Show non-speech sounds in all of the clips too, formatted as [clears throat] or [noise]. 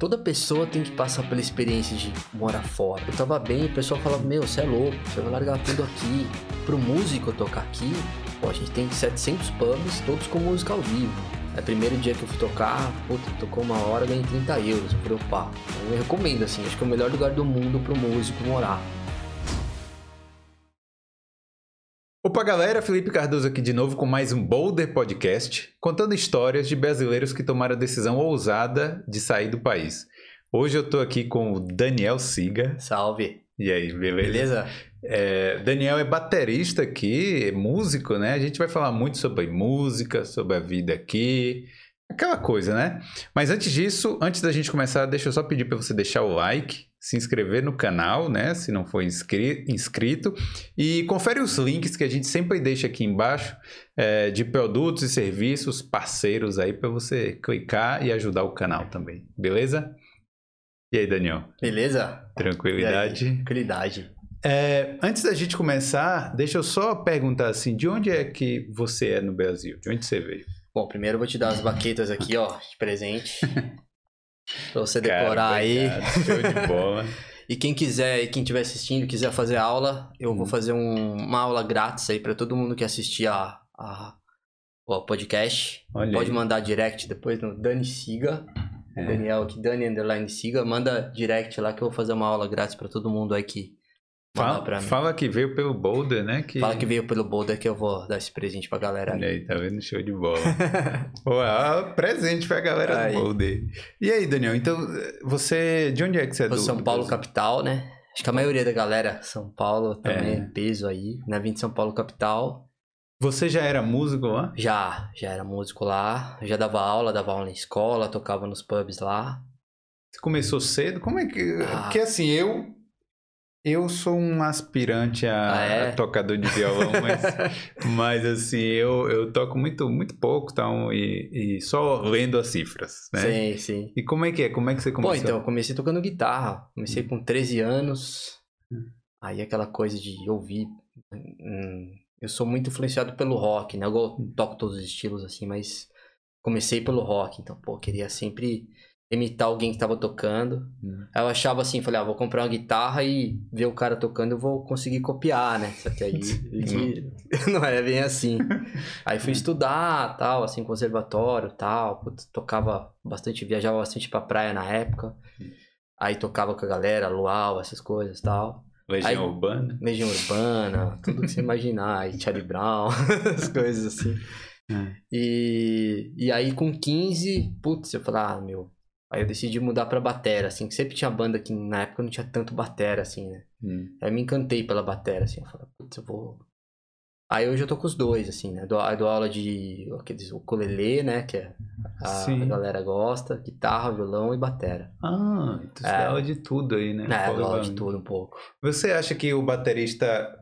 toda pessoa tem que passar pela experiência de morar fora. Eu tava bem, o pessoal falava, meu, você é louco, você vai largar tudo aqui. Pro músico tocar aqui, pô, a gente tem 700 pubs, todos com música ao vivo. É o primeiro dia que eu fui tocar, puta, tocou uma hora, ganhei 30 euros. Eu falei, opa, eu recomendo, assim, acho que é o melhor lugar do mundo pro músico morar. Opa, galera, Felipe Cardoso aqui de novo com mais um Boulder Podcast, contando histórias de brasileiros que tomaram a decisão ousada de sair do país. Hoje eu tô aqui com o Daniel Siga. Salve! E aí, beleza? Beleza? É, Daniel é baterista aqui, é músico, né? A gente vai falar muito sobre música, sobre a vida aqui, aquela coisa, né? Mas antes disso, antes da gente começar, deixa eu só pedir para você deixar o like, se inscrever no canal, né? Se não for inscri inscrito. E confere os links que a gente sempre deixa aqui embaixo é, de produtos e serviços parceiros aí para você clicar e ajudar o canal também, beleza? E aí, Daniel? Beleza? Tranquilidade? Aí, tranquilidade. É, antes da gente começar, deixa eu só perguntar assim, de onde é que você é no Brasil? De onde você veio? Bom, primeiro eu vou te dar as baquetas aqui, ó, de presente. [laughs] pra você decorar Cara, aí. Show de bola. [laughs] E quem quiser, e quem estiver assistindo, quiser fazer aula, eu Hum. vou fazer um- uma aula grátis aí pra todo mundo que assistir a, a, o podcast. Olha Pode aí. mandar direct depois no Dani Siga. É. Daniel aqui, Dani Underline Siga. Manda direct lá que eu vou fazer uma aula grátis pra todo mundo aí que Fala, pra mim. fala que veio pelo Boulder, né? Que... Fala que veio pelo Boulder que eu vou dar esse presente pra galera aí. aí, tá vendo? Show de bola. [laughs] Pô, ó, presente pra galera Aí. do Boulder. E aí, Daniel, então, você... De onde é que você é do São Paulo capital, né? Acho que a maioria da galera, São Paulo também, É. peso aí, né? Vim de São Paulo capital. Você já era músico lá? Já, já era músico lá, já dava aula, dava aula em escola, tocava nos pubs lá. Você começou cedo? Como é que... Ah. Porque assim, eu... Eu sou um aspirante a, Ah, é? a tocador de violão, [laughs] mas... Mas assim, eu, eu toco muito, muito pouco, então, e, e só lendo as cifras, né? Sim, sim. E como é que é? Como é que você Bom, começou? então, eu comecei tocando guitarra. Comecei com 13 anos. Hum. Aí aquela coisa de ouvir. hum, eu sou muito influenciado pelo rock, né? Eu toco todos os estilos assim, mas comecei pelo rock. Então, pô, queria sempre imitar alguém que tava tocando. Hum. Aí eu achava assim, falei, ah, vou comprar uma guitarra e ver o cara tocando, eu vou conseguir copiar, né? Só que aí [laughs] que [laughs] [laughs] não é bem assim. Aí fui estudar, tal, assim, conservatório, tal, putz, tocava bastante, viajava bastante pra praia na época. Aí tocava com a galera, luau, essas coisas, tal. Legião aí- Urbana? Legião Urbana, tudo que você imaginar, aí Charlie Brown, as coisas assim. É. E, e aí com 15, putz, eu falei, ah, meu. Aí eu decidi mudar pra batera, assim, que sempre tinha banda que na época não tinha tanto batera, assim, né? Hum. Aí eu me encantei pela batera, assim, eu falei, putz, eu vou. Aí hoje eu tô com os dois, assim, né? Dou, aí dou aula de aqueles ukulele, né? Que é a, a galera gosta, guitarra, violão e batera. Ah, então você É. dá aula de tudo aí, né? É, dou aula de tudo um pouco. Você acha que o baterista.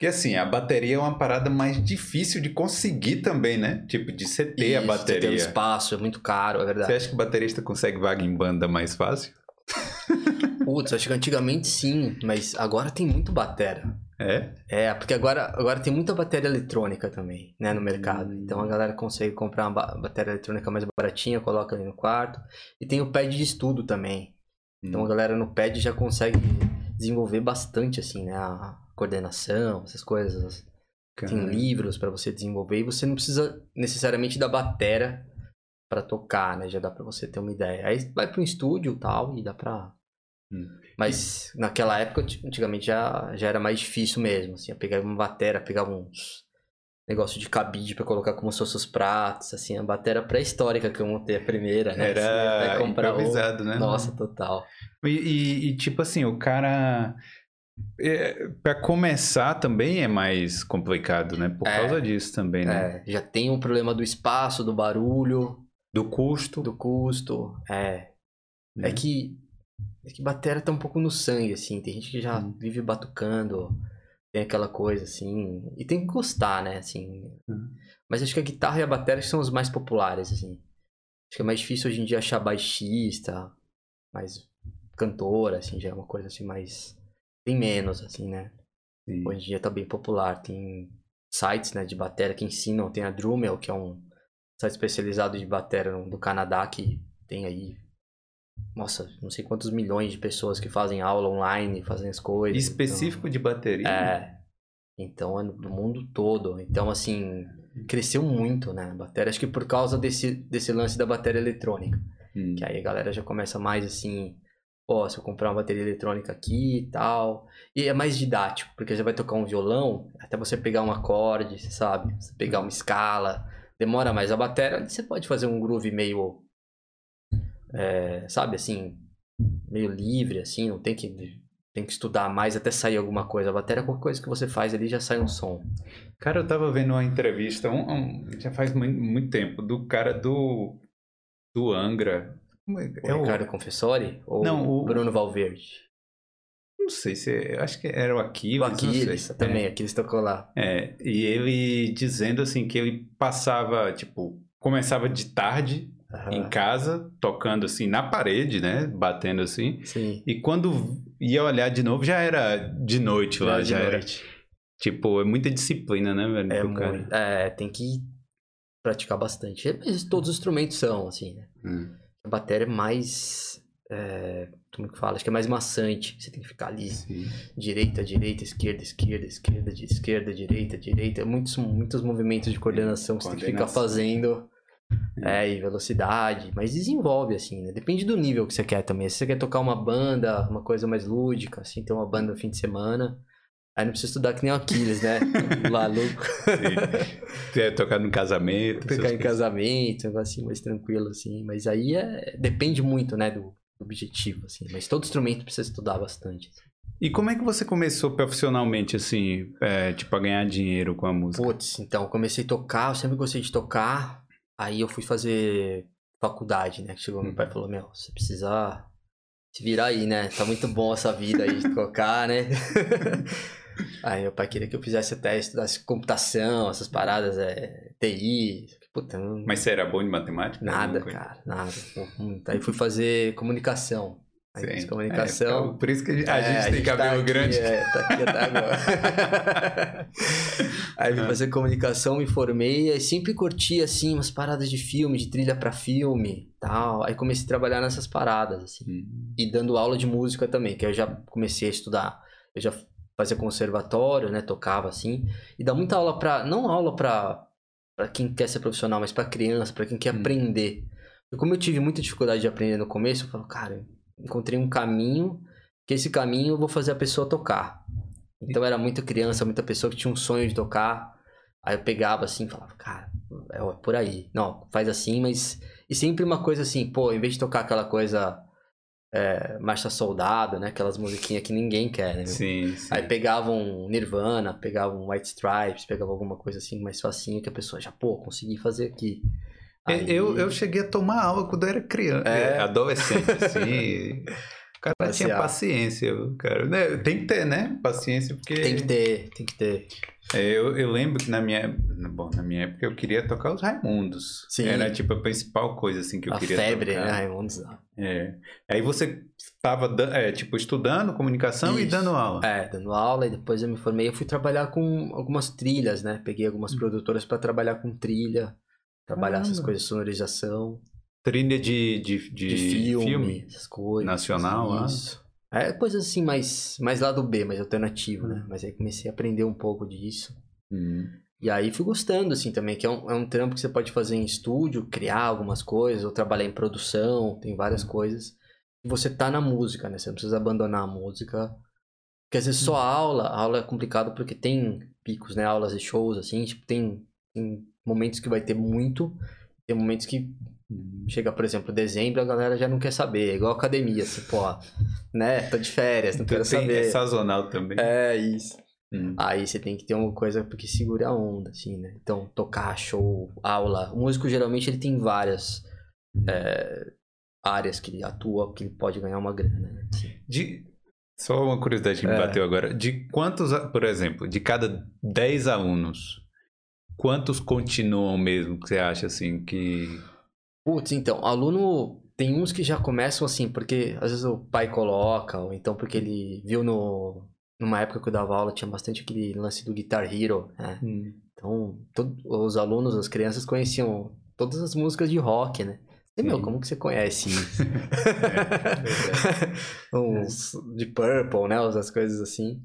Que assim, a bateria é uma parada mais difícil de conseguir também, né? Tipo, de você ter a Isso, você Tem um bateria. espaço, é muito caro, é Você verdade. acha que o baterista consegue vaga em banda mais fácil? [laughs] Putz, acho que antigamente sim, mas agora tem muito batera. É? É, porque agora, agora tem muita bateria eletrônica também, né, no mercado. Hum. Então a galera consegue comprar uma ba- bateria eletrônica mais baratinha, coloca ali no quarto. E tem o pad de estudo também. Então a galera no pad já consegue desenvolver bastante, assim, né, a coordenação, essas coisas. Tem livros pra você desenvolver e você não precisa necessariamente da batera pra tocar, né? Já dá pra você ter uma ideia. Aí vai pra um estúdio e tal e dá pra... Hum. Mas naquela época, antigamente já, já era mais difícil mesmo, assim. Eu pegava uma batera, pegava uns negócio de cabide pra colocar como se fossem os pratos, assim. A batera pré-histórica que eu montei a primeira, né? Assim, Era vai comprar o- improvisado, né? Nossa, total. E, e- e, tipo assim, o cara. É, para começar também é mais complicado, né? Por É. causa disso também, né? É, já tem um problema do espaço, do barulho, Do custo. do custo. É, né? É que, é que batera tá um pouco no sangue, assim. Tem gente que já Hum. vive batucando, tem aquela coisa, assim. E tem que gostar, né, assim. Hum. Mas acho que a guitarra e a bateria são os mais populares, assim. Acho que é mais difícil hoje em dia achar baixista, mais cantora, assim, já é uma coisa assim mais. Tem menos, assim, né? Sim. Hoje em dia tá bem popular. Tem sites, né, de bateria que ensinam. Tem a Drumel, que é um site especializado de bateria do Canadá, que tem aí nossa, não sei quantos milhões de pessoas que fazem aula online, fazem as coisas. Específico de bateria? Então, é. Então é no mundo todo. Então, assim, cresceu muito, né? A bateria. Acho que por causa desse, desse lance da bateria eletrônica. Hum. Que aí a galera já começa mais assim. Ó, se eu comprar uma bateria eletrônica aqui e tal. E é mais didático, porque você vai tocar um violão, até você pegar um acorde, você sabe? Você pegar uma escala. Demora mais. A bateria, você pode fazer um groove meio. é, sabe assim? Meio livre, assim, não tem que. Tem que estudar mais até sair alguma coisa. A bateria, qualquer coisa que você faz ali já sai um som. Cara, eu tava vendo uma entrevista, um, um- já faz muito, muito tempo, do cara do. do Angra. É- O É o, Ricardo Confessori ou Não, o- Bruno Valverde? não sei se. é- eu acho que era o Aquiles. O. Aquiles também, Aquiles tocou lá. É, e ele dizendo assim que ele passava, tipo, começava de tarde Aham. em casa, tocando assim na parede, né? Batendo assim. Sim. E quando ia olhar de novo, já era de noite lá, já era. noite. Tipo, é muita disciplina, né, velho? É muito. É, tem que praticar bastante. É, Mas todos os instrumentos são, assim, né? Hum. A bateria é mais. é, como que fala? Acho que é mais maçante. Você tem que ficar ali. Sim. Direita, direita, esquerda, esquerda, esquerda, de esquerda, direita, direita. Muitos, muitos movimentos de coordenação que você tem que ficar fazendo. É, e velocidade. Mas desenvolve, assim, né? Depende do nível que você quer também. Se você quer tocar uma banda, uma coisa mais lúdica, assim, ter uma banda no fim de semana. Aí não precisa estudar que nem o Aquiles, né? Maluco. [laughs] É, tocar no casamento. Ficar em coisas. casamento, um negócio assim, mais tranquilo, assim. Mas aí é, depende muito, né, do objetivo, assim. Mas todo instrumento precisa estudar bastante. assim. E como é que você começou profissionalmente, assim, é, tipo, a ganhar dinheiro com a música? Putz, então, eu comecei a tocar, eu sempre gostei de tocar. Aí eu fui fazer faculdade, né? Chegou meu pai e falou, meu, você precisa se virar aí, né? Tá muito bom essa vida aí de tocar, né? [laughs] aí meu pai queria que eu fizesse até estudasse computação, essas paradas, é, TI. Puta, não... Mas você era bom de matemática? Nada, cara, nada. Aí fui fazer comunicação. Aí fiz comunicação. É, por isso que a gente, a É, gente tem tá cabelo aqui, grande. É, tá aqui até agora. [laughs] aí vim Ah. fazer comunicação, me formei, aí sempre curti, assim, umas paradas de filme, de trilha pra filme tal. Aí comecei a trabalhar nessas paradas, assim. Hum. E dando aula de música também, que eu já comecei a estudar. Eu já fazia conservatório, né, tocava assim. E dá muita aula pra... Não aula pra, pra quem quer ser profissional, mas pra criança, pra quem quer Hum. aprender. E como eu tive muita dificuldade de aprender no começo, eu falo, cara, encontrei um caminho, que esse caminho eu vou fazer a pessoa tocar. Então era muita criança, muita pessoa que tinha um sonho de tocar. Aí eu pegava assim e falava, cara, é por aí. Não, faz assim, mas. E sempre uma coisa assim, pô, em vez de tocar aquela coisa. É, Marcha Soldado, né? Aquelas musiquinhas que ninguém quer, né? Sim, sim. Aí pegava um Nirvana, pegava um White Stripes, pegava alguma coisa assim mais facinho que a pessoa já, pô, consegui fazer aqui. Aí- Eu, eu cheguei a tomar aula quando eu era criança, É. adolescente, assim. [laughs] O cara Passear. tinha paciência, cara. Né, Tem que ter, né? Paciência, porque. Tem que ter, tem que ter. É, eu, eu lembro que na minha. Bom, na minha época eu queria tocar os Raimundos. Sim. Era tipo a principal coisa assim que eu a queria febre, tocar. né, Raimundos? É. Aí você tava, dan- é, tipo, estudando comunicação e Isso. dando aula. É, dando aula e depois eu me formei. Eu fui trabalhar com algumas trilhas, né? Peguei algumas produtoras pra trabalhar com trilha, trabalhar essas Caramba. coisas de sonorização, Trilha de, de, de, de, filme, filme. essas coisas. Nacional, ah. Isso. É coisas assim mais, mais lado B, mais alternativo, né? Hum. Mas aí comecei a aprender um pouco disso. Hum. E aí fui gostando, assim, também, que é um, é um trampo que você pode fazer em estúdio, criar algumas coisas, ou trabalhar em produção, tem várias coisas. E você tá na música, né? Você não precisa abandonar a música. Às vezes só a aula, a aula é complicado porque tem picos, né? Aulas e shows, assim, tipo, tem, tem momentos que vai ter muito, tem momentos que chega, por exemplo, dezembro, a galera já não quer saber. É igual academia, assim, pô, né? Tô de férias, não quero Tem, saber. é sazonal também. É, isso. Hum. Aí você tem que ter uma coisa que segure a onda, assim, né? Então, tocar, show, aula. O músico, geralmente, ele tem várias é, áreas que ele atua, que ele pode ganhar uma grana, né? Assim. De... Só uma curiosidade que me É. bateu agora. De quantos, por exemplo, de cada 10 alunos, quantos continuam mesmo que você acha assim que. Putz, então, aluno... Tem uns que já começam assim, porque às vezes o pai coloca, ou então porque ele viu no... Numa época que eu dava aula, tinha bastante aquele lance do Guitar Hero, né? Então, todo- os alunos, as crianças conheciam todas as músicas de rock, né? E, meu, como que você conhece [laughs] isso? É, [laughs] uns de Purple, né? As coisas assim.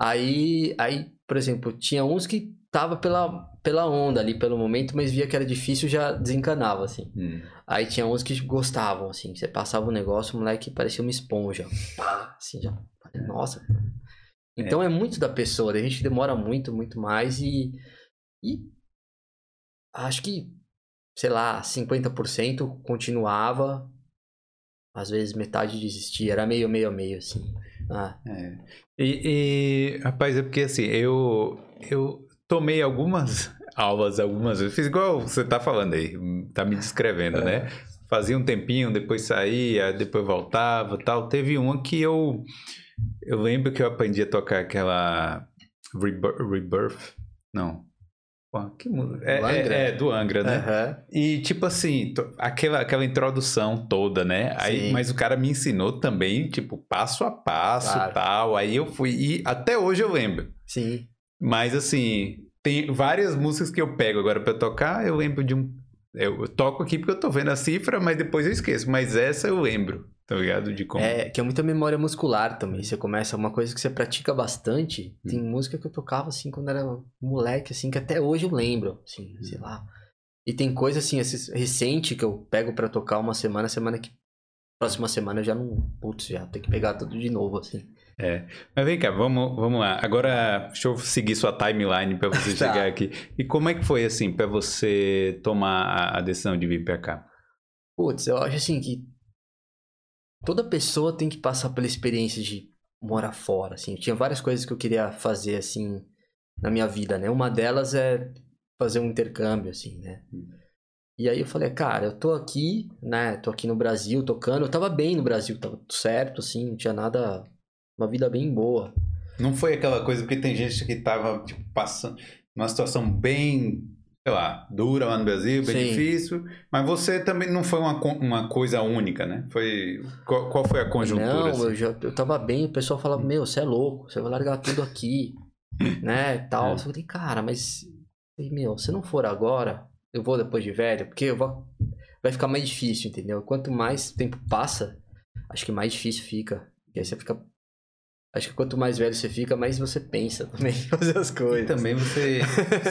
Aí, aí, por exemplo, tinha uns que tava pela, pela onda ali, pelo momento, mas via que era difícil, já desencanava, assim. Hum. Aí tinha uns que gostavam, assim. Você passava o negócio, o moleque parecia uma esponja. Pá, assim, já. Nossa. Então é. muito da pessoa, a gente demora muito, muito mais e. E. Acho que, sei lá, 50% continuava. Às vezes metade desistia, era meio, meio, meio, assim. Ah. É. E, e, rapaz, é porque assim, eu, eu tomei algumas [laughs] aulas, algumas vezes. Fiz igual você tá falando aí, tá me descrevendo, né? é. né? Fazia um tempinho, depois saía, depois voltava tal. Teve uma que eu. Eu lembro que eu aprendi a tocar aquela. Rebirth. Rebirth não. Que é, do Angra, é, é, do Angra né? Uhum. E tipo assim, aquela, aquela introdução toda, né? Aí, mas o cara me ensinou também, tipo, passo a passo claro. tal. Aí eu fui. E até hoje eu lembro. Sim. Mas assim, tem várias músicas que eu pego agora para tocar, eu lembro de um. Eu toco aqui porque eu tô vendo a cifra, mas depois eu esqueço. Mas essa eu lembro, tá ligado? De como. É, que é muita memória muscular também. Você começa uma coisa que você pratica bastante. Hum. Tem música que eu tocava assim quando era moleque, assim, que até hoje eu lembro, assim, hum. sei lá. E tem coisa assim, recente que eu pego para tocar uma semana, semana que. Próxima semana eu já não. Putz, já tem que pegar tudo de novo, assim. É. Mas vem cá, vamos, vamos lá. Agora, deixa eu seguir sua timeline para você [laughs] tá. chegar aqui. E como é que foi, assim, para você tomar a, a, decisão de vir para cá? Putz, eu acho assim que toda pessoa tem que passar pela experiência de morar fora, assim. Eu tinha várias coisas que eu queria fazer, assim, na minha vida, né? Uma delas é fazer um intercâmbio, assim, né? Hum. E aí eu falei, cara, eu tô aqui, né? Tô aqui no Brasil tocando. Eu tava bem no Brasil, tava tudo certo, assim, não tinha nada uma vida bem boa. Não foi aquela coisa, porque tem gente que tava, tipo, passando numa situação bem, sei lá, dura lá no Brasil, bem Sim. difícil, mas você também não foi uma, uma coisa única, né? Foi, qual, qual foi a conjuntura? Não, assim? eu, já, eu tava bem, o pessoal falava, meu, você é louco, você vai largar tudo aqui, [laughs] né, tal. É. Eu falei, cara, mas, meu, se não for agora, eu vou depois de velho, porque eu vou, vai ficar mais difícil, entendeu? Quanto mais tempo passa, acho que mais difícil fica. E aí você fica Acho que quanto mais velho você fica, mais você pensa também em fazer as coisas. E também você.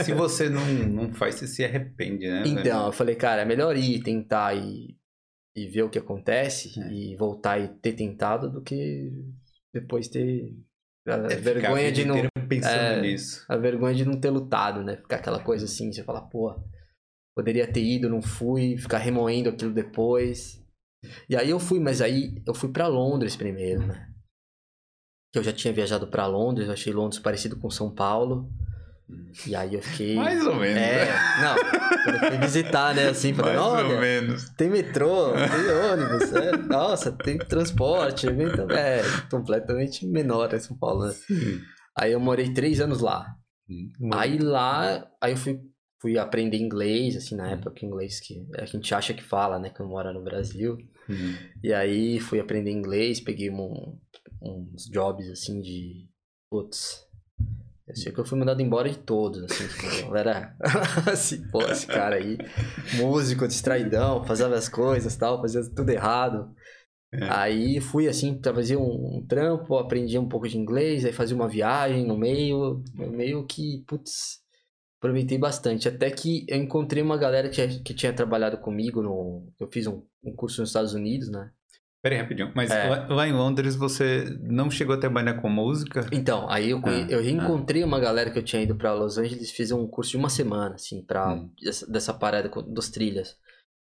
se [laughs] você não, não faz, você se arrepende, né? Então, eu falei, cara, é melhor ir tentar e, e ver o que acontece é. e voltar e ter tentado do que depois ter. A é vergonha de não. Pensando é, nisso. A vergonha de não ter lutado, né? Ficar aquela coisa assim, você fala, pô, poderia ter ido, não fui, ficar remoendo aquilo depois. E aí eu fui, mas aí eu fui para Londres primeiro, né? Que eu já tinha viajado para Londres, eu achei Londres parecido com São Paulo. E aí eu fiquei. [laughs] Mais ou menos. É, não. Quando eu fui visitar, né? Assim, falei, Mais olha, ou menos. tem metrô, tem ônibus, é, nossa, tem transporte, é, completamente menor em São Paulo, né? Aí eu morei três anos lá. Hum, aí lá, aí eu fui, fui aprender inglês, assim, na época, inglês que a gente acha que fala, né? Que eu moro no Brasil. Uhum. E aí fui aprender inglês, peguei um, uns jobs assim de. Putz. Eu sei que eu fui mandado embora de todos, assim, tipo, galera, [laughs] assim, pô, esse cara aí, músico, distraidão, fazia as coisas tal, fazia tudo errado. É. Aí fui assim, fazia um, um, trampo, aprendi um pouco de inglês, aí fazia uma viagem no meio, meio que, putz, aproveitei bastante. Até que eu encontrei uma galera que, que tinha trabalhado comigo no. Eu fiz um, um curso nos Estados Unidos, né? Peraí, rapidinho. Mas é. lá, lá, em Londres você não chegou a trabalhar com música? Então, aí eu, ah, eu reencontrei ah. uma galera que eu tinha ido para Los Angeles, fiz um curso de uma semana, assim, pra, hum. dessa, dessa parada dos trilhas.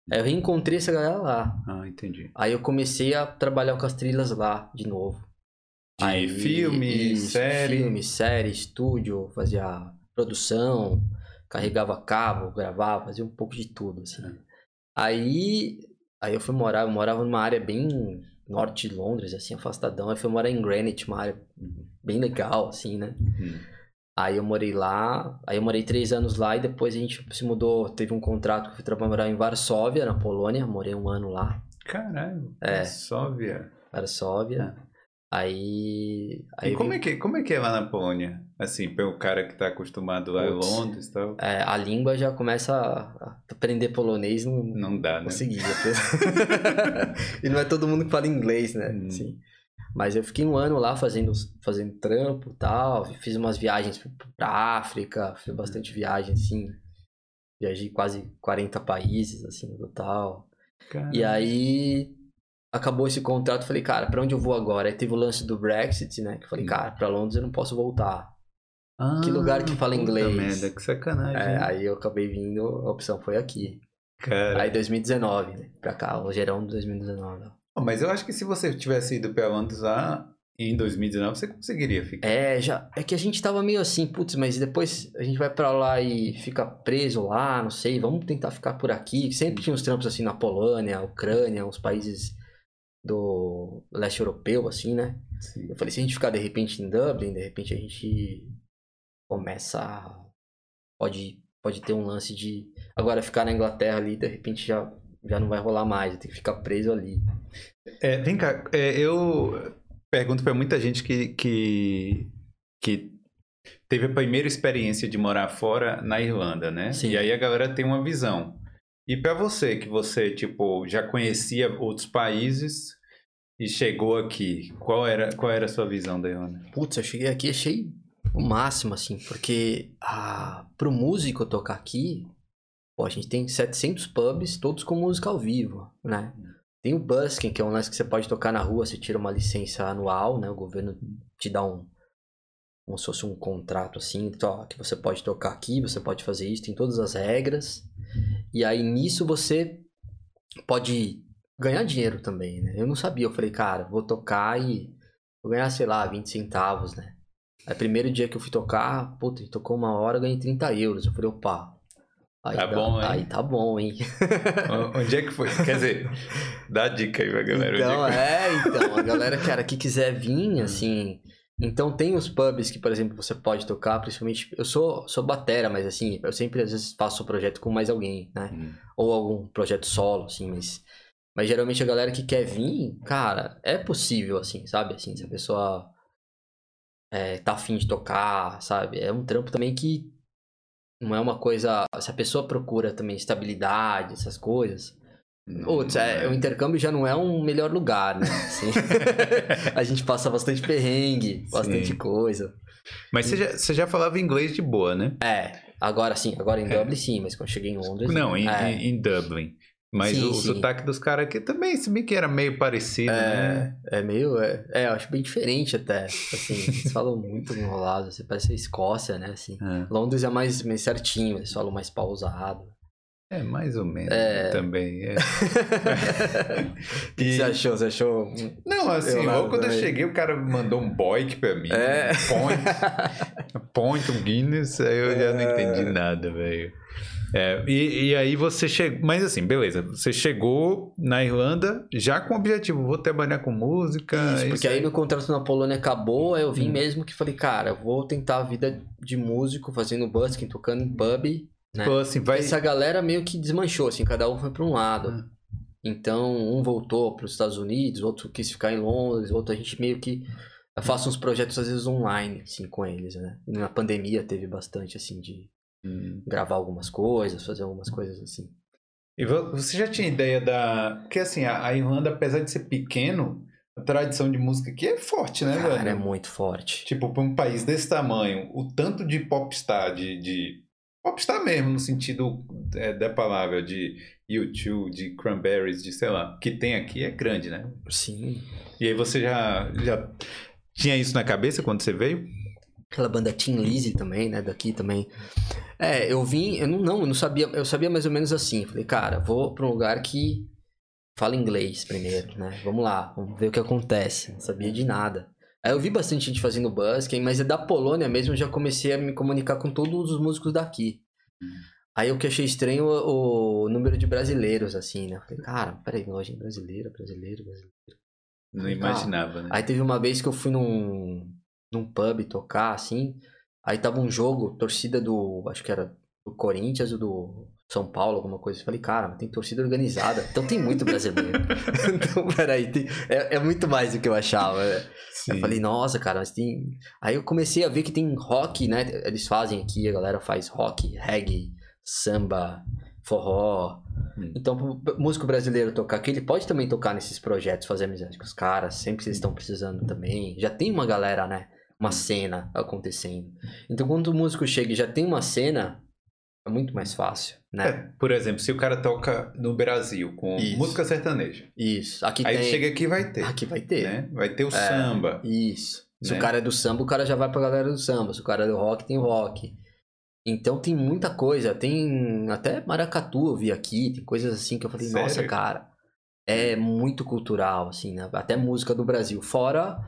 Aí eu reencontrei essa galera lá. Ah, entendi. Aí eu comecei a trabalhar com as trilhas lá, de novo. De aí, filme, isso, série? Filme, série, estúdio, fazia produção, carregava cabo, gravava, fazia um pouco de tudo, assim. É. Aí Aí eu fui morar, eu morava numa área bem norte de Londres, assim, afastadão. Aí fui morar em Greenwich, uma área bem legal, assim, né? Uhum. Aí eu morei lá, aí eu morei três anos lá e depois a gente se mudou, teve um contrato que eu fui trabalhar em Varsóvia, na Polônia, morei um ano lá. Caralho, é. Varsóvia. Varsóvia. É. Aí. aí e como vim- é, que, como é que é lá na Polônia? Assim, pelo cara que tá acostumado lá em Putz. Londres e tal. é, a língua já começa a a aprender polonês, não, Não dá, né? conseguia. [laughs] e não é todo mundo que fala inglês, né? Hum. Sim. Mas eu fiquei um ano lá fazendo, fazendo trampo e tal. Fiz umas viagens pra- África, fiz bastante viagem, assim. Viajei quase 40 países, assim, no total. Cara, E aí acabou esse contrato, falei, cara, pra onde eu vou agora? Aí teve o lance do Brexit, né? Que eu falei, Hum. cara, pra Londres eu não posso voltar. Ah, que lugar que fala inglês? merda, que sacanagem. É, aí eu acabei vindo, a opção foi aqui. Cara. Aí 2019, né? Pra cá, o gerão de 2019. Pô, Mas eu acho que se você tivesse ido pra Londres lá em 2019, você conseguiria ficar. É, já. É que a gente tava meio assim, putz, mas depois a gente vai pra lá e fica preso lá, não sei, vamos tentar ficar por aqui. Sempre tinha uns trampos assim na Polônia, Ucrânia, uns países do leste europeu, assim, né? Sim. Eu falei, se a gente ficar de repente em Dublin, de repente a gente começa. a- Pode, pode ter um lance de. Agora ficar na Inglaterra ali, de repente já, já não vai rolar mais, tem que ficar preso ali. É, vem cá, é, eu pergunto pra muita gente que, que, que teve a primeira experiência de morar fora na Irlanda, né? Sim. E aí a galera tem uma visão. E pra você, que você, tipo, já conhecia outros países e chegou aqui, qual era, qual era a sua visão da Irlanda? Putz, eu cheguei aqui achei o máximo, assim, porque ah, pro músico tocar aqui, pô, a gente tem 700 pubs, todos com música ao vivo, né? Tem o busking, que é um lance que você pode tocar na rua, você tira uma licença anual, né? O governo te dá um, como se fosse um contrato assim, que você pode tocar aqui, você pode fazer isso, tem todas as regras. E aí nisso você pode ganhar dinheiro também, né? Eu não sabia, eu falei, cara, vou tocar e vou ganhar, sei lá, 20 centavos, né? Aí primeiro dia que eu fui tocar, puta, ele tocou uma hora, eu ganhei 30 euros. Eu falei, opa. Aí Tá bom, hein? Aí tá bom, hein? Onde é que foi? Quer dizer, dá dica aí pra galera. Então, é que... é, então, a galera, cara, que quiser vir, [laughs] assim. Então tem os pubs que, por exemplo, você pode tocar, principalmente. Eu sou, sou batera, mas assim, eu sempre às vezes faço o projeto com mais alguém, né? Hum. Ou algum projeto solo, assim, mas. Mas geralmente a galera que quer vir, cara, é possível, assim, sabe? Assim, se a pessoa é, tá afim de tocar, sabe? É um trampo também que não é uma coisa. Se a pessoa procura também estabilidade, essas coisas. Putz, é, o intercâmbio já não é um melhor lugar, né? [laughs] Assim, a gente passa bastante perrengue, bastante Sim. coisa. Mas você já, você já falava inglês de boa, né? É, agora sim, agora em É. Dublin sim, mas quando cheguei em Londres. Não, em, é, em- Dublin. Mas Sim, o sim. sotaque dos caras aqui também, se bem que era meio parecido, né? É, é meio. É, é, eu acho bem diferente até. Assim, eles falam muito enrolado, você parece a Escócia, né? Assim. É. Londres é mais, mais certinho, eles falam mais pausado. É, mais ou menos É. também. é. [laughs] O que, E- você achou? Você achou. Não, assim, Eu logo quando eu também. cheguei, o cara mandou um boic pra mim. É. Um point, point, um Guinness, aí eu já não entendi nada, velho. É, e, e aí você chegou. Mas assim, beleza. Você chegou na Irlanda já com o objetivo, vou trabalhar com música. Isso, porque isso aí meu contrato na Polônia acabou, aí eu vim Hum. mesmo que falei, cara, eu vou tentar a vida de músico, fazendo busking, tocando em pub. Né? Assim, vai. Essa galera meio que desmanchou, assim, cada um foi pra um lado. Ah. Então, um voltou para os Estados Unidos, outro quis ficar em Londres, outro a gente meio que faça uns projetos às vezes online, assim, com eles, né? Na pandemia teve bastante, assim, de Hum. gravar algumas coisas, fazer algumas coisas assim. E vo- você já tinha ideia da. Porque assim, a a Irlanda, apesar de ser pequeno, a tradição de música aqui é forte, né, Cara, velho? é muito forte. Tipo, para um país desse tamanho, o tanto de popstar, de, de popstar mesmo, no sentido é, da palavra, de U2, de Cranberries, de sei lá, que tem aqui é grande, né? Sim. E aí você já, já tinha isso na cabeça quando você veio? Aquela banda Tim Lizzy também, né? Daqui também. É, eu vim, eu não, não, eu não sabia, eu sabia mais ou menos assim. Falei, cara, vou pra um lugar que fala inglês primeiro, né? Vamos lá, vamos ver o que acontece. Não sabia de nada. Aí eu vi bastante gente fazendo busking, mas é da Polônia mesmo, eu já comecei a me comunicar com todos os músicos daqui. Aí o que achei estranho o, o número de brasileiros, assim, né? Falei, cara, peraí, loja brasileira, brasileiro, brasileiro. Não Ah, imaginava, né? Aí teve uma vez que eu fui num, num pub tocar, assim. Aí tava um jogo, torcida do. Acho que era do Corinthians ou do São Paulo, alguma coisa. Eu falei, cara, mas tem torcida organizada. Então tem muito brasileiro. [laughs] então, peraí, tem... é, é muito mais do que eu achava. Eu falei, nossa, cara, mas tem. Aí eu comecei a ver que tem rock, né? Eles fazem aqui, a galera faz rock, reggae, samba, forró. Hum. Então, o músico brasileiro tocar aqui, ele pode também tocar nesses projetos, fazer amizade com os caras, sempre que eles estão precisando também. Já tem uma galera, né? Uma cena acontecendo. Então, quando o músico chega e já tem uma cena, é muito mais fácil, né? É, por exemplo, se o cara toca no Brasil com isso. música sertaneja. Isso. Aqui aí tem... chega aqui vai ter. Aqui vai ter. Né? Vai ter o é, samba. Isso. Se né? o cara é do samba, o cara já vai pra galera do samba. Se o cara é do rock, tem rock. Então tem muita coisa. Tem até maracatu eu vi aqui. Tem coisas assim que eu falei, Sério? nossa, cara. É muito cultural, assim, né? Até música do Brasil. Fora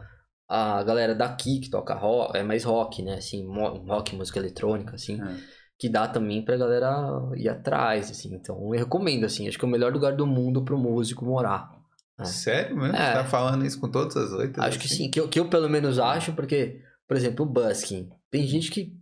a galera daqui que toca rock, é mais rock, né? Assim, rock, música eletrônica, assim. É que dá também pra galera ir atrás, assim. Então, eu recomendo, assim. Acho que é o melhor lugar do mundo pro músico morar. Né? Sério mesmo? É. Você tá falando isso com todas as oito? Acho assim? que sim. Que eu, que eu, pelo menos, acho, porque, por exemplo, o busking. Tem gente que,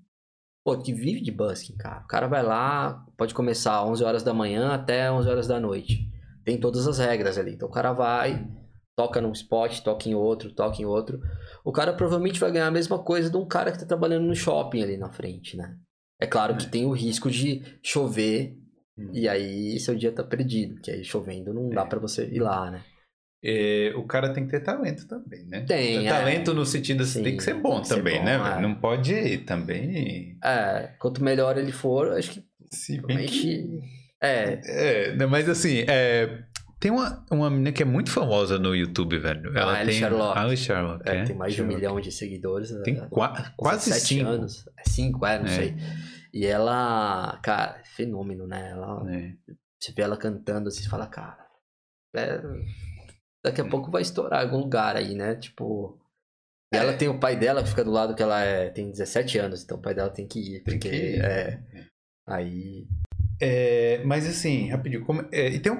pô, que vive de busking, cara. O cara vai lá, pode começar às 11 horas da manhã até 11 horas da noite. Tem todas as regras ali. Então, o cara vai, toca num spot, toca em outro, toca em outro. O cara provavelmente vai ganhar a mesma coisa de um cara que tá trabalhando no shopping ali na frente, né? É claro que é. tem o risco de chover hum. e aí seu dia tá perdido, que aí chovendo não dá é. para você ir lá, né? É, o cara tem que ter talento também, né? Tem. É. Talento no sentido assim, tem que ser bom também, ser né, bom, né? É. Não pode ir também. É, quanto melhor ele for, acho que. Se bem que... É. é. Mas assim, é, tem uma, uma menina que é muito famosa no YouTube, velho. Ela Alice tem, Sherlock. Alice Sherlock. É, tem mais de um milhão de seguidores. Tem né? qua, quase cinco. anos. Cinco, é, não sei. E ela, cara, é fenômeno, né? Ela, é. Você vê ela cantando assim, você fala, cara, é, daqui a pouco vai estourar algum lugar aí, né? Tipo. E ela é. tem o pai dela que fica do lado que ela é, tem 17 anos, então o pai dela tem que ir. Porque, tem que ir. É, aí. É, mas assim, rapidinho, como, é, e tem um,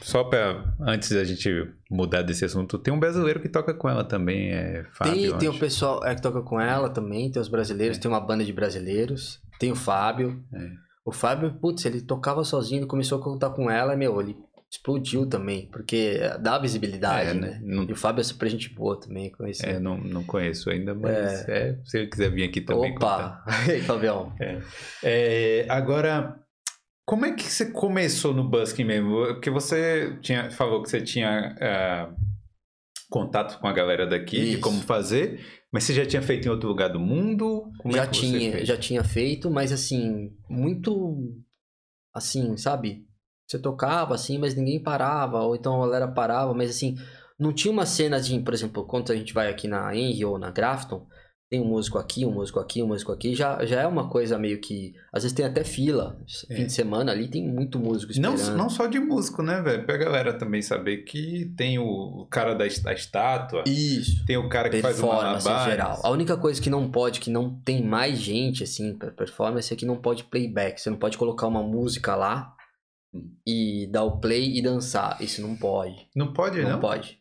só para antes da gente mudar desse assunto, tem um brasileiro que toca com ela também, é Fábio. Tem, tem um pessoal é, que toca com ela também, tem os brasileiros, é. tem uma banda de brasileiros. Tem o Fábio. É. O Fábio, putz, ele tocava sozinho, começou a contar com ela, meu, ele explodiu também, porque dá visibilidade, é, né? né? Não... E o Fábio é super gente boa também, conheci. É, não, não conheço ainda, mas é. é se ele quiser vir aqui também Opa! [laughs] Ei, Fabião. É. é. agora, como é que você começou no busking mesmo? Porque você tinha, falou que você tinha uh, contato com a galera daqui, Isso. de como fazer, mas você já tinha feito em outro lugar do mundo? Como já é tinha, já tinha feito, mas assim, muito assim, sabe? Você tocava assim, mas ninguém parava, ou então a galera parava, mas assim, não tinha uma cena de, por exemplo, quando a gente vai aqui na Engie ou na Grafton, tem um músico aqui, um músico aqui, um músico aqui, já, já é uma coisa meio que. Às vezes tem até fila. É. Fim de semana ali tem muito músico esperando. Não, não só de músico, né, velho? Pra galera também saber que tem o cara da, da estátua. Isso. Tem o cara que faz o malabar. em geral. A única coisa que não pode, que não tem mais gente, assim, pra performance, é que não pode playback. Você não pode colocar uma música lá hum. e dar o play e dançar. Isso não pode. Não pode, não? Não pode.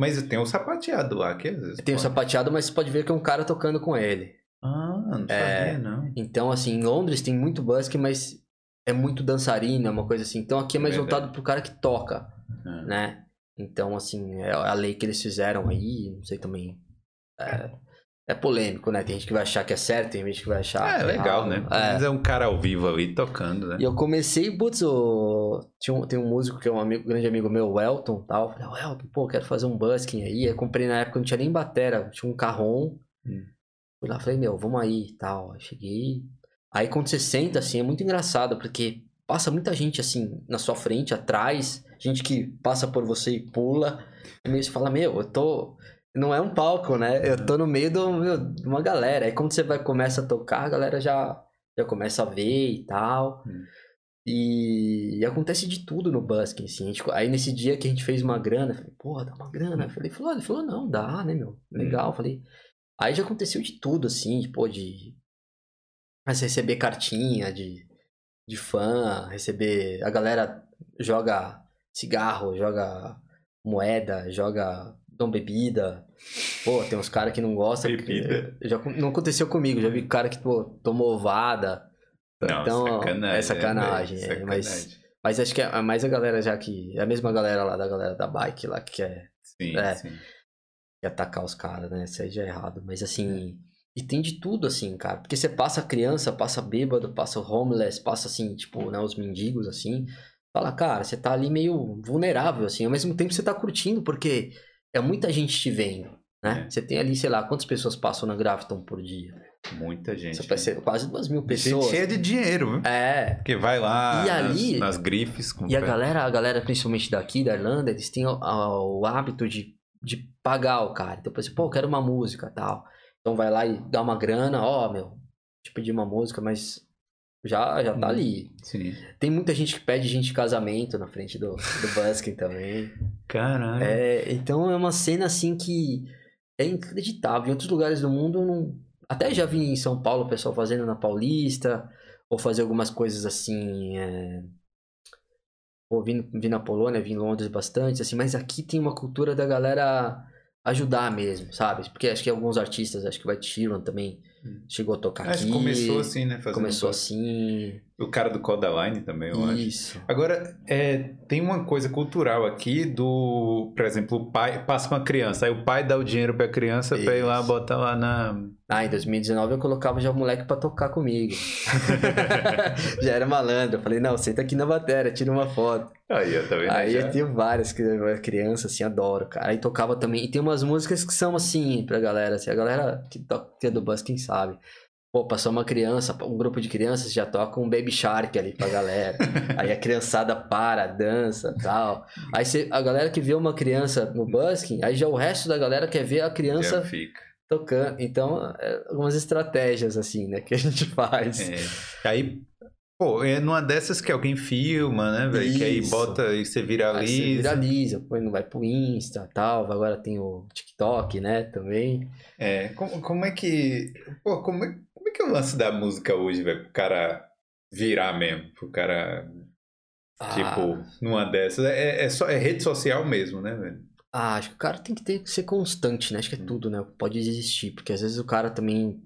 Mas tem um sapateado lá, que às vezes. Tem o um sapateado, mas você pode ver que é um cara tocando com ele. Ah, não é, sabia, não. Então, assim, em Londres tem muito busking, mas é muito dançarino, é uma coisa assim. Então aqui é mais Verdade. voltado pro cara que toca, é. né? Então, assim, é a lei que eles fizeram aí, não sei também. É, é polêmico, né? Tem gente que vai achar que é certo, tem gente que vai achar. É, legal, né? É. Mas é um cara ao vivo ali tocando, né? E eu comecei, putz. Tinha um, tem um músico que é um amigo, grande amigo meu, o Elton tal. Falei, oh, Elton, pô, quero fazer um busking aí. Eu comprei na época, não tinha nem batera, tinha um carrom. Hum. Fui lá, falei, meu, vamos aí e tal. cheguei. Aí quando você senta, assim, é muito engraçado, porque passa muita gente assim na sua frente, atrás, gente que passa por você e pula. E meio você fala, meu, eu tô não é um palco, né? Eu tô no meio do, de uma galera. Aí quando você vai começa a tocar, a galera já, já começa a ver e tal. Hum. E, e, acontece de tudo no busking, assim. Gente, aí nesse dia que a gente fez uma grana, eu falei, porra, dá uma grana. Eu falei, falou, ele falou, não, dá, né, meu? Legal, hum. falei. Aí já aconteceu de tudo, assim, pô, de. Mas receber cartinha de, de fã, receber. A galera joga cigarro, joga moeda, joga dão bebida. Pô, tem uns caras que não gostam. Bebida. já não aconteceu comigo, já vi cara que pô, tomou ovada. Não, então, sacanagem, é sacanagem. é, é, velho, mas, sacanagem. mas acho que é mais a galera já que. É a mesma galera lá da galera da bike lá que quer, Sim, é. sim. quer atacar os caras, né? Isso aí já é errado. Mas assim. E tem de tudo, assim, cara. Porque você passa criança, passa bêbado, passa homeless, passa assim, tipo, né, os mendigos, assim. Fala, cara, você tá ali meio vulnerável, assim. Ao mesmo tempo você tá curtindo, porque é muita gente te vendo, né? É. Você tem ali, sei lá, quantas pessoas passam na Grafton por dia? Muita gente. Você vai ser quase duas mil Gente pessoas. cheia de dinheiro, viu? É. Porque vai lá E nas, ali- nas grifes. Com E a galera, a galera principalmente daqui, da Irlanda, eles têm o, a- o hábito de, de pagar o cara. Então, por exemplo, pô, eu quero uma música tal. Então vai lá e dá uma grana, ó, meu, te pedi uma música, mas já, já tá Hum. ali. Sim. Tem muita gente que pede gente de casamento na frente do, do busking também. Caralho. É, então é uma cena assim que é inacreditável. Em outros lugares do mundo, não... até já vi em São Paulo o pessoal fazendo na Paulista, ou fazer algumas coisas assim. É... Pô, vi, vi na Polônia, vi em Londres bastante, assim, mas aqui tem uma cultura da galera ajudar mesmo, sabe? Porque acho que alguns artistas, acho que Ed Sheeran também. Chegou a tocar Acho aqui. começou assim, né? Começou um- assim. O cara do Codaline também, eu acho. Isso. Agora, é, tem uma coisa cultural aqui do, por exemplo, o pai passa uma criança, aí o pai dá o dinheiro pra criança pra ir lá Isso. botar lá na. Ah, em 2019 eu colocava já o moleque pra tocar comigo. [laughs] já era malandro. Eu falei, não, senta aqui na bateria, tira uma foto. Aí, tá vendo? Aí Já- eu tenho várias que criança, assim, adoro, cara. Aí tocava também. E tem umas músicas que são assim, pra galera, assim, a galera que, toca, que é do Buzz, quem sabe. Pô, passou uma criança, um grupo de crianças já toca um Baby Shark ali pra galera. [laughs] aí a criançada para, dança tal. Aí a galera que vê uma criança no busking, aí já o resto da galera quer ver a criança fica. tocando. Então, é, algumas estratégias, assim, né, que a gente faz. É. Aí, pô, é numa dessas que alguém filma, né, velho? Que aí bota e você Aí viraliza. você viraliza, põe, vai pro Insta tal. Agora tem o TikTok, né, também. É, como, como é que. Pô, como é, como é que é o lance da música hoje, velho? Pro cara virar mesmo. Pro cara, Ah, tipo, numa dessas. É, é, só, é rede social mesmo, né, velho? ah, acho que o cara tem que ter que ser constante, né? Acho que é tudo, né? Pode existir, porque às vezes o cara também.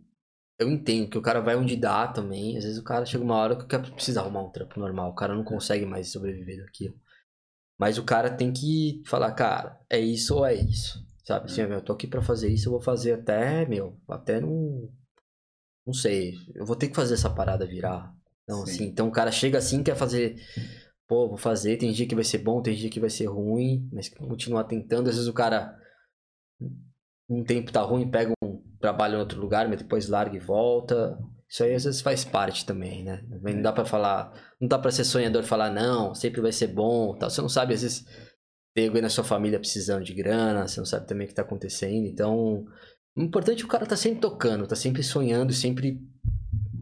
Eu entendo que o cara vai onde dá também. Às vezes o cara chega uma hora que o cara precisa arrumar um trampo normal. O cara não consegue mais sobreviver daquilo. Mas o cara tem que falar, cara, é isso ou é isso. Sabe? Assim, meu, eu tô aqui pra fazer isso, eu vou fazer até, meu, até não. Não sei. Eu vou ter que fazer essa parada virar. Então, Sim. assim, então o cara chega assim, quer fazer. Pô, vou fazer, tem dia que vai ser bom, tem dia que vai ser ruim, mas continuar tentando. Às vezes o cara, um tempo tá ruim, pega trabalho em outro lugar, mas depois larga e volta. Isso aí às vezes faz parte também, né? Não dá pra falar, não dá pra ser sonhador falar, não, sempre vai ser bom, tal. Você não sabe, às vezes, tem alguém na sua família precisando de grana, você não sabe também o que tá acontecendo. Então, o importante é o cara tá sempre tocando, tá sempre sonhando, sempre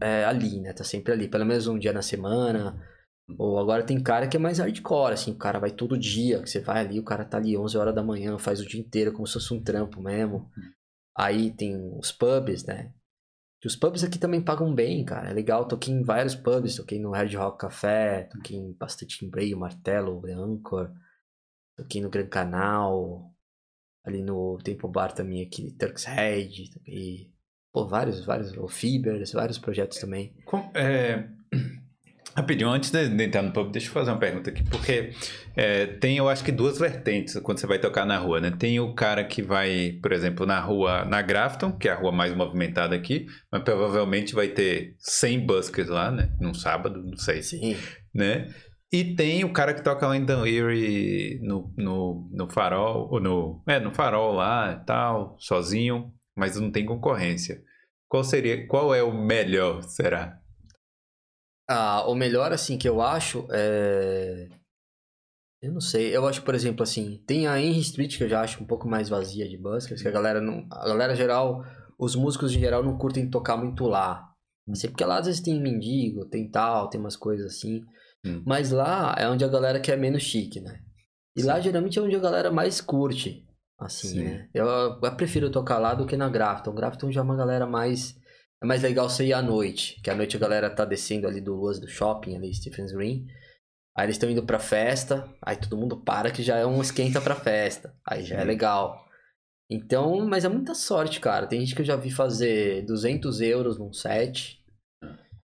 é, ali, né? Tá sempre ali, pelo menos um dia na semana. Ou agora tem cara que é mais hardcore, assim, o cara vai todo dia, que você vai ali, o cara tá ali 11 horas da manhã, faz o dia inteiro como se fosse um trampo mesmo. Aí tem os pubs, né? Os pubs aqui também pagam bem, cara. É legal, toquei em vários pubs, toquei no Red Rock Café, toquei em bastante em Bray, o Martelo, The Anchor, toquei no Gran Canal, ali no Temple Bar também aqui, Turk's Head, toquei, pô, vários, vários, o Fibers, vários projetos também. Com- é, Rapidinho, antes de de entrar no pub, deixa eu fazer uma pergunta aqui, porque é, tem, eu acho que duas vertentes quando você vai tocar na rua, né? Tem o cara que vai, por exemplo, na rua, na Grafton, que é a rua mais movimentada aqui, mas provavelmente vai ter 100 buskers lá, né? Num sábado, não sei, Sim, né? E tem o cara que toca lá em Dunleary no, no, no farol, ou no, é, no farol lá e tal, sozinho, mas não tem concorrência. Qual seria, qual é o melhor, será? Ah, o melhor, assim, que eu acho é. Eu não sei. Eu acho, por exemplo, assim, tem a Henry Street que eu já acho um pouco mais vazia de buskers, que a galera não. A galera geral, os músicos em geral não curtem tocar muito lá. Assim, porque lá às vezes tem mendigo, tem tal, tem umas coisas assim. Hum. Mas lá é onde a galera quer menos chique, né? E lá geralmente é onde a galera mais curte. Assim, Sim. né? Eu, eu prefiro tocar lá do que na Grafton. Grafton já é uma galera mais. É mais legal você ir à noite. Que à noite a galera tá descendo ali do Luas do shopping, ali, Stephens Green. Aí eles estão indo pra festa. Aí todo mundo para que já é um esquenta pra festa. Aí já é Sim. legal. Então, mas é muita sorte, cara. Tem gente que eu já vi fazer 200 euros num set.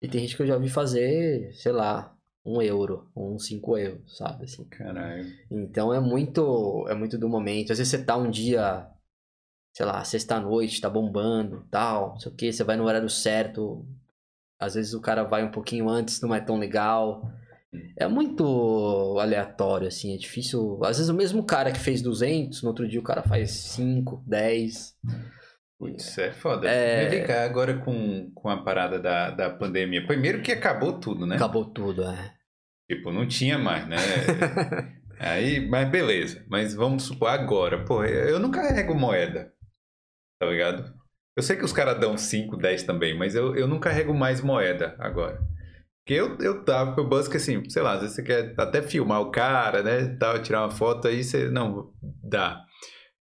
E tem gente que eu já vi fazer, sei lá, um euro, uns cinco euros, sabe? Assim. Caralho. Então é muito, é muito do momento. Às vezes você tá um dia, sei lá, sexta-noite, tá bombando, tal, não sei o que, você vai no horário certo. Às vezes o cara vai um pouquinho antes, não é tão legal. É muito aleatório, assim, é difícil. Às vezes o mesmo cara que fez 200, no outro dia o cara faz 5, 10. Putz, é foda. É. Vem cá, agora com, com a parada da, da pandemia. Primeiro que acabou tudo, né? Acabou tudo, é. Tipo, não tinha mais, né? [laughs] Aí, mas beleza. Mas vamos supor agora. Pô, eu não carrego moeda. Tá ligado? Eu sei que os caras dão 5, 10 também, mas eu, eu não carrego mais moeda agora. Porque eu, eu tava pro Busca assim, sei lá, às vezes você quer até filmar o cara, né? Tal, tirar uma foto aí, você. Não, dá.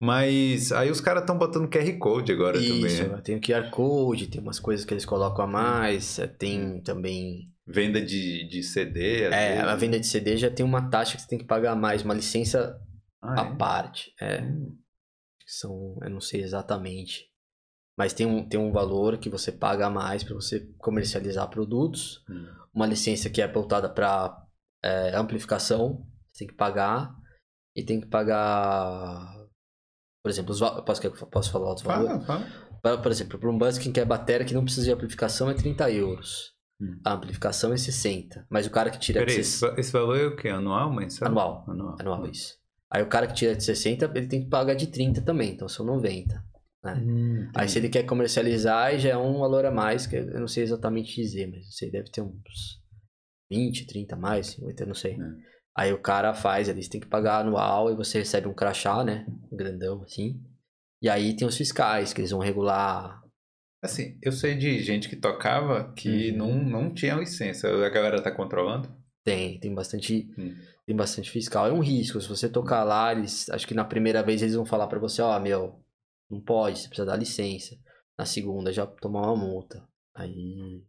Mas aí os caras estão botando QR Code agora Isso, também. Né? tem o QR Code, tem umas coisas que eles colocam a mais, é, tem também. Venda de, de CD. É, vezes. a venda de CD já tem uma taxa que você tem que pagar a mais, uma licença Ah, à é? parte. É, são, eu não sei exatamente. Mas tem um, tem um valor que você paga a mais para você comercializar produtos. Hum. Uma licença que é voltada para amplificação, você tem que pagar. E tem que pagar. Por exemplo, os, posso, quer- posso falar os valores? Fala, fala. Por, exemplo, para um busking que é bateria que não precisa de amplificação é 30 euros. Hum. A amplificação é 60. Mas o cara que tira Peraí, de esse, 60, va- esse valor é o quê? Anual, mensal? Anual. Anual. anual isso. Aí o cara que tira de 60, ele tem que pagar de 30 também, então são 90. Hum, Aí se ele quer comercializar, já é um valor a mais, que eu não sei exatamente dizer, mas não sei, deve ter uns 20, 30 a mais, 50, não sei. É. Aí o cara faz, ali você tem que pagar anual e você recebe um crachá, né? Um grandão assim. E aí tem os fiscais, que eles vão regular. Assim, eu sei de gente que tocava que Uhum. não, não tinha licença. A galera tá controlando? Tem, tem bastante. Hum. Tem bastante fiscal. É um risco. Se você tocar lá, eles. Acho que na primeira vez eles vão falar pra você, ó, meu, não pode, você precisa dar licença. Na segunda já tomar uma multa. Aí.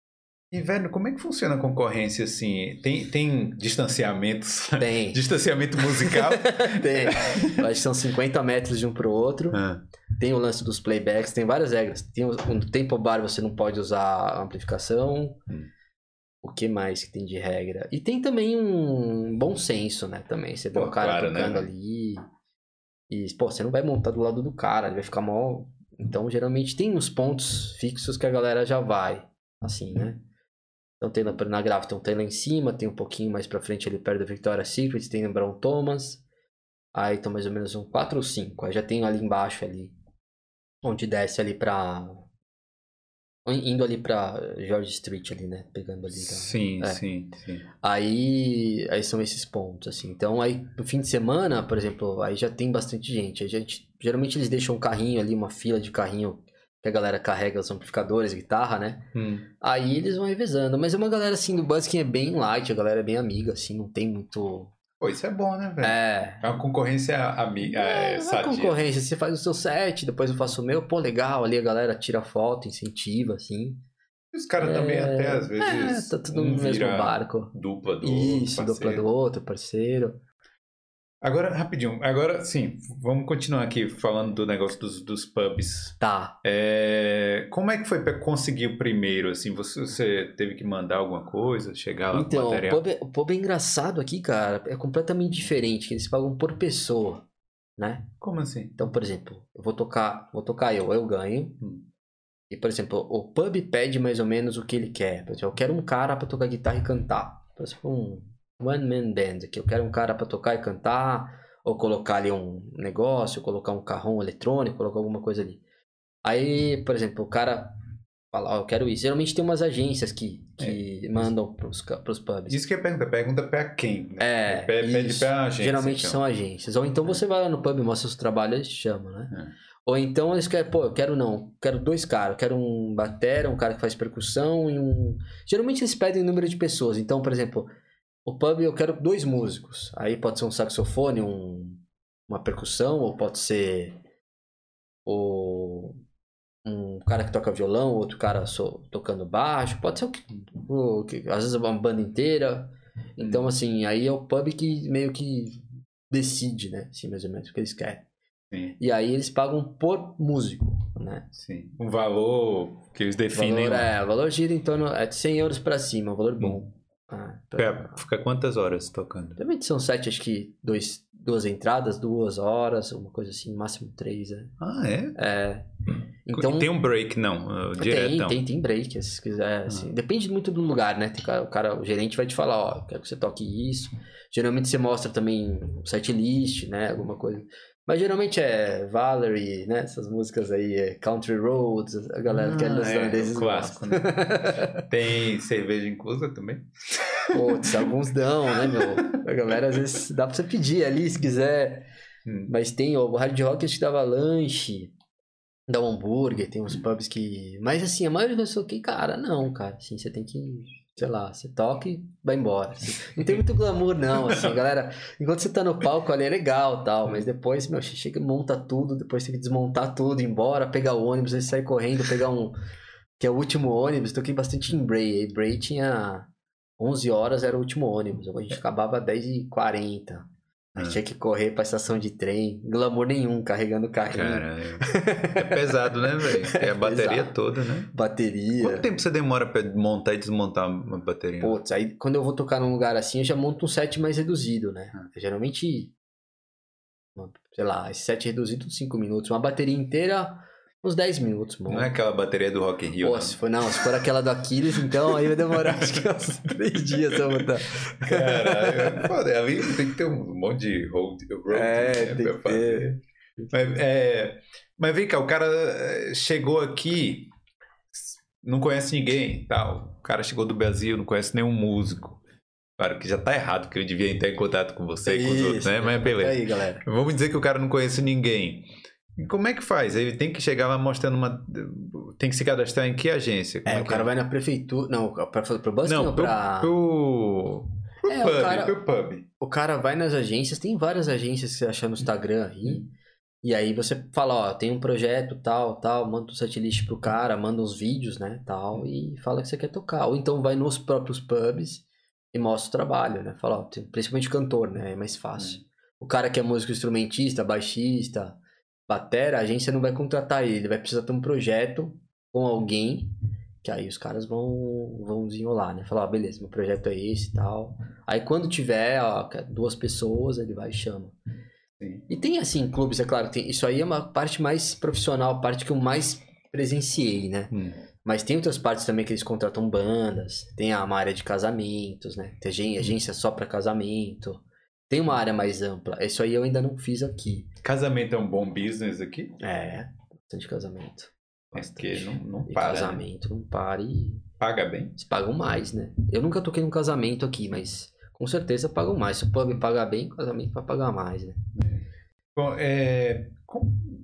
E, velho, como é que funciona a concorrência assim? Tem, tem distanciamentos? Tem. [laughs] Distanciamento musical? [laughs] tem. Eu [laughs] Acho que são 50 metros de um pro outro. Ah, Tem o lance dos playbacks, tem várias regras. Tem o, no tempo bar você não pode usar amplificação. Hum. O que mais que tem de regra? E tem também um bom senso, né? Também. Você vê o cara né, tocando velho? ali. E, pô, você não vai montar do lado do cara, ele vai ficar mó. Então, geralmente tem uns pontos fixos que a galera já vai. Assim, né? Então tem na, na gráfica, então tem lá em cima, tem um pouquinho mais pra frente ali perto da Victoria's Secret, tem no Brown Thomas. Aí então mais ou menos um 4 ou 5. Aí já tem ali embaixo ali. Onde desce ali pra. Indo ali pra George Street ali, né? Pegando ali. tá? sim, É. sim, sim. Aí, aí são esses pontos, assim. Então, aí no fim de semana, por exemplo, aí já tem bastante gente. A gente geralmente eles deixam um carrinho ali, uma fila de carrinho que a galera carrega os amplificadores, guitarra, né? Hum. Aí eles vão revezando. Mas é uma galera assim do busking é bem light, a galera é bem amiga, assim, não tem muito. Pô, isso é bom, né, velho? É. É uma concorrência amiga, é, É, é concorrência, você faz o seu set, depois eu faço o meu, pô, legal, ali a galera tira foto, incentiva, assim. Os caras também até, às vezes, É, tá tudo um no mesmo barco. dupla do Isso, outro, dupla parceiro. do outro, parceiro. Agora, rapidinho, agora sim, vamos continuar aqui falando do negócio dos, dos pubs. Tá. É, como é que foi para conseguir o primeiro? Assim, você, você teve que mandar alguma coisa, chegar lá com Então, o material? pub, é, o pub é engraçado aqui, cara. É completamente diferente, que eles pagam por pessoa, né? Como assim? Então, por exemplo, eu vou tocar, vou tocar eu, eu ganho. Hum. E, por exemplo, o pub pede mais ou menos o que ele quer. Por exemplo, eu quero um cara pra tocar guitarra e cantar. Por exemplo, um one man band aqui. Eu quero um cara pra tocar e cantar, ou colocar ali um negócio, colocar um carrão eletrônico, colocar alguma coisa ali. Aí, por exemplo, o cara fala, ó, eu quero isso. Geralmente tem umas agências que, que mandam pros, pros pubs. Isso que é pergunta, pergunta pra quem? Né? É, Pe- Pede isso. pra agência. Geralmente então. são agências. Ou então você vai lá no pub, mostra seu trabalho, eles te chamam, né? É. Ou então eles querem, pô, eu quero não, quero dois caras, quero um batera, um cara que faz percussão e um. Geralmente eles pedem o número de pessoas. Então, por exemplo, o pub eu quero dois músicos. Aí pode ser um saxofone, um, uma percussão, ou pode ser o, um cara que toca violão, outro cara tocando baixo, pode ser o que, o que- às vezes uma banda inteira. Então, assim, aí é o pub que meio que decide, né? Assim, mais ou menos, o que eles querem. Sim. E aí eles pagam por músico. né? Sim. Um valor que eles definem. valor, lá. é, o valor gira em torno é de 100 euros pra cima, um valor bom. Ah, então- Fica, fica quantas horas tocando? Realmente são sete, acho que dois, duas entradas, duas horas, uma coisa assim, máximo três, né? Ah, é? É. Então, E tem um break, não, uh, tem, diretão. tem, tem break, se quiser. assim. Ah. Depende muito do lugar, né? Tem o, cara, o gerente vai te falar, ó, quero que você toque isso. Geralmente você mostra também o set list, né? Alguma coisa. Mas geralmente é Valerie, né? Essas músicas aí, é Country Roads, a galera que é Ah, dos é, clássico, gostam. [laughs] Tem cerveja inclusa também? Putz, alguns dão, né, meu? A galera às vezes dá pra você pedir ali se quiser. Hum. Mas tem, ó, o Hard Rock que dava lanche, dá um hambúrguer, tem uns pubs que. Mas assim, a maioria das pessoas que, cara, não, cara. Assim, você tem que. Sei lá, você toca e vai embora. Não tem muito glamour, não, assim, [laughs] galera. Enquanto você tá no palco ali é legal tal, mas depois, meu, chega e monta tudo, depois tem que desmontar tudo, ir embora, pegar o ônibus, aí sair correndo, pegar um. Que é o último ônibus. Toquei bastante em Bray. Bray tinha 11 horas, era o último ônibus. A gente acabava às 10h40. Aí Ah. tinha que correr pra estação de trem. Glamour nenhum, carregando o carrinho. Caralho. [laughs] É pesado, né, velho? É a bateria pesado. toda, né? Bateria. Quanto tempo você demora pra montar e desmontar uma bateria? Putz, aí quando eu vou tocar num lugar assim, eu já monto um set mais reduzido, né? Ah. Geralmente, sei lá, esse set reduzido 5 minutos. Uma bateria inteira, uns 10 minutos, mano. Não é aquela bateria do Rock in Rio, Pô, não. se for, não, se for aquela do Aquiles, então aí vai demorar [laughs] acho que uns 3 dias pra montar. Caralho, é foda. Ali tem que ter um monte de road, road É, né, tem pra que fazer. Mas, é, mas vem cá, o cara eh, chegou aqui, não conhece ninguém, tal. O cara chegou do Brasil, não conhece nenhum músico. Claro que já tá errado, que eu devia entrar em contato com você e com os outros, né? Mas beleza. Aí, galera. Vamos dizer que o cara não conhece ninguém. E Como é que faz? Ele tem que chegar lá mostrando uma. Tem que se cadastrar em que agência? Como É, o cara é? vai na prefeitura. Não, pra, pro busking Não, pro, pra. pro, pro É, o pub, cara- pro pub. O cara vai nas agências, tem várias agências que você acha no Instagram aí. E aí você fala, ó, tem um projeto tal, tal, manda um setlist pro cara, manda uns vídeos, né, tal, e fala que você quer tocar. Ou então vai nos próprios pubs e mostra o trabalho, né? Fala, ó, principalmente cantor, né, é mais fácil. O cara que é músico instrumentista, baixista, batera, a agência não vai contratar ele, ele vai precisar ter um projeto com alguém, que aí os caras vão, vão desenrolar, né? Falar, ó, beleza, meu projeto é esse e tal. Aí quando tiver, ó, duas pessoas, ele vai e chama. Sim. E tem assim, clubes, é claro, tem, isso aí é uma parte mais profissional, a parte que eu mais presenciei, né? Hum. Mas tem outras partes também que eles contratam bandas, tem a uma área de casamentos, né? Tem agen- agência só pra casamento. Tem uma área mais ampla. Isso aí eu ainda não fiz aqui. Casamento é um bom business aqui? É, bastante casamento. É porque não, não E para. né? casamento não para e Paga bem. eles pagam mais, né? Eu nunca toquei num casamento aqui, mas com certeza pagam mais. Se o pub pagar bem, o casamento vai pagar mais, né? Bom, é,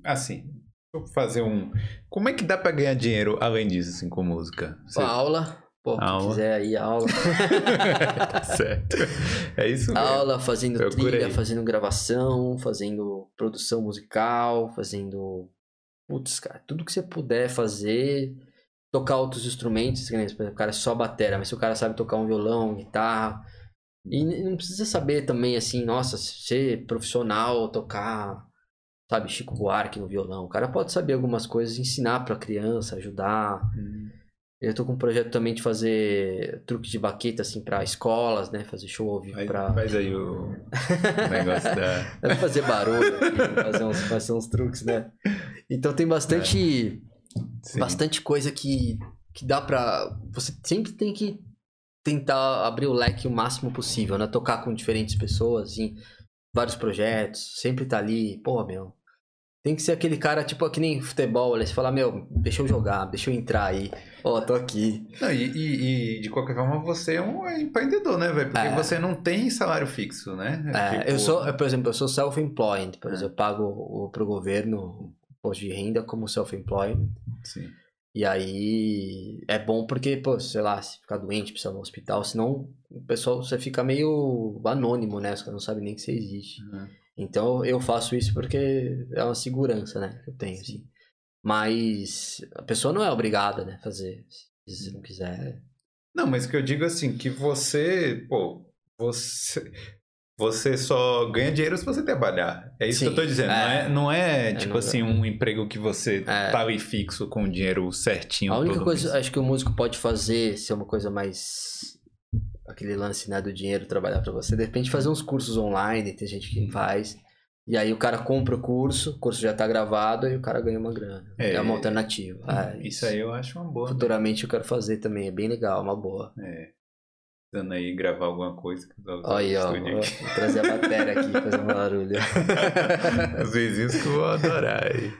assim, vou fazer um. Como é que dá pra ganhar dinheiro além disso, assim, com música? Pô, aula, pô, Aula. quiser aí, aula. tá [laughs] certo. É isso mesmo. aula, fazendo Procura trilha, aí. fazendo gravação, fazendo produção musical, fazendo. Putz, cara, tudo que você puder fazer. Tocar outros instrumentos, por exemplo, o cara é só batera, mas se o cara sabe tocar um violão, guitarra. E não precisa saber também, assim, nossa, ser profissional, tocar, sabe, Chico Buarque no violão. O cara pode saber algumas coisas, ensinar pra criança, ajudar. Hum. Eu tô com um projeto também de fazer truque de baqueta, assim, pra escolas, né? Fazer show ao vivo Faz, pra. faz aí o, o negócio da. [laughs] Dá pra fazer barulho, aqui, fazer, uns, fazer uns truques, né? Então tem bastante, Sim. bastante coisa que, que dá pra. Você sempre tem que tentar abrir o leque o máximo possível, né? Tocar com diferentes pessoas, assim, vários projetos, sempre tá ali, pô, meu. Tem que ser aquele cara, tipo, que nem futebol, né? Você fala, meu, deixa eu jogar, deixa eu entrar aí. Ó, tô aqui. Não, e, e- e, de qualquer forma você é um empreendedor, né, velho? Porque É. você não tem salário fixo, né? É, Tipo, eu sou, por exemplo, eu sou self-employed, por É. exemplo, eu pago o, pro governo imposto de renda como self-employed. Sim. E aí é bom porque, pô, sei lá, se ficar doente, precisa ir no hospital, senão o pessoal você fica meio anônimo, né? Os caras não sabem nem que você existe. Uhum. Então eu faço isso porque é uma segurança, né? Que eu tenho, assim. Mas a pessoa não é obrigada, né? a Fazer. Se não quiser. Não, mas o que eu digo assim, que você, pô, você, você só ganha dinheiro se você trabalhar. É isso Sim, que eu tô dizendo. é. Não é, não é É, tipo não- assim, um emprego que você É. tá ali fixo com o dinheiro certinho. A única coisa, mês. acho que o músico pode fazer, ser uma coisa mais. Aquele lance né, do dinheiro trabalhar pra você, de repente fazer uns cursos online, tem gente que faz. E aí o cara compra o curso, o curso já tá gravado e o cara ganha uma grana. É. É, uma alternativa. É, Isso aí eu acho uma boa. né? Futuramente eu quero fazer também, é bem legal, uma boa. É. Precisando aí gravar alguma coisa. vou Olha ó, vou aqui. trazer a bateria aqui, fazer um barulho. [laughs] Os vizinhos que vão adorar. aí.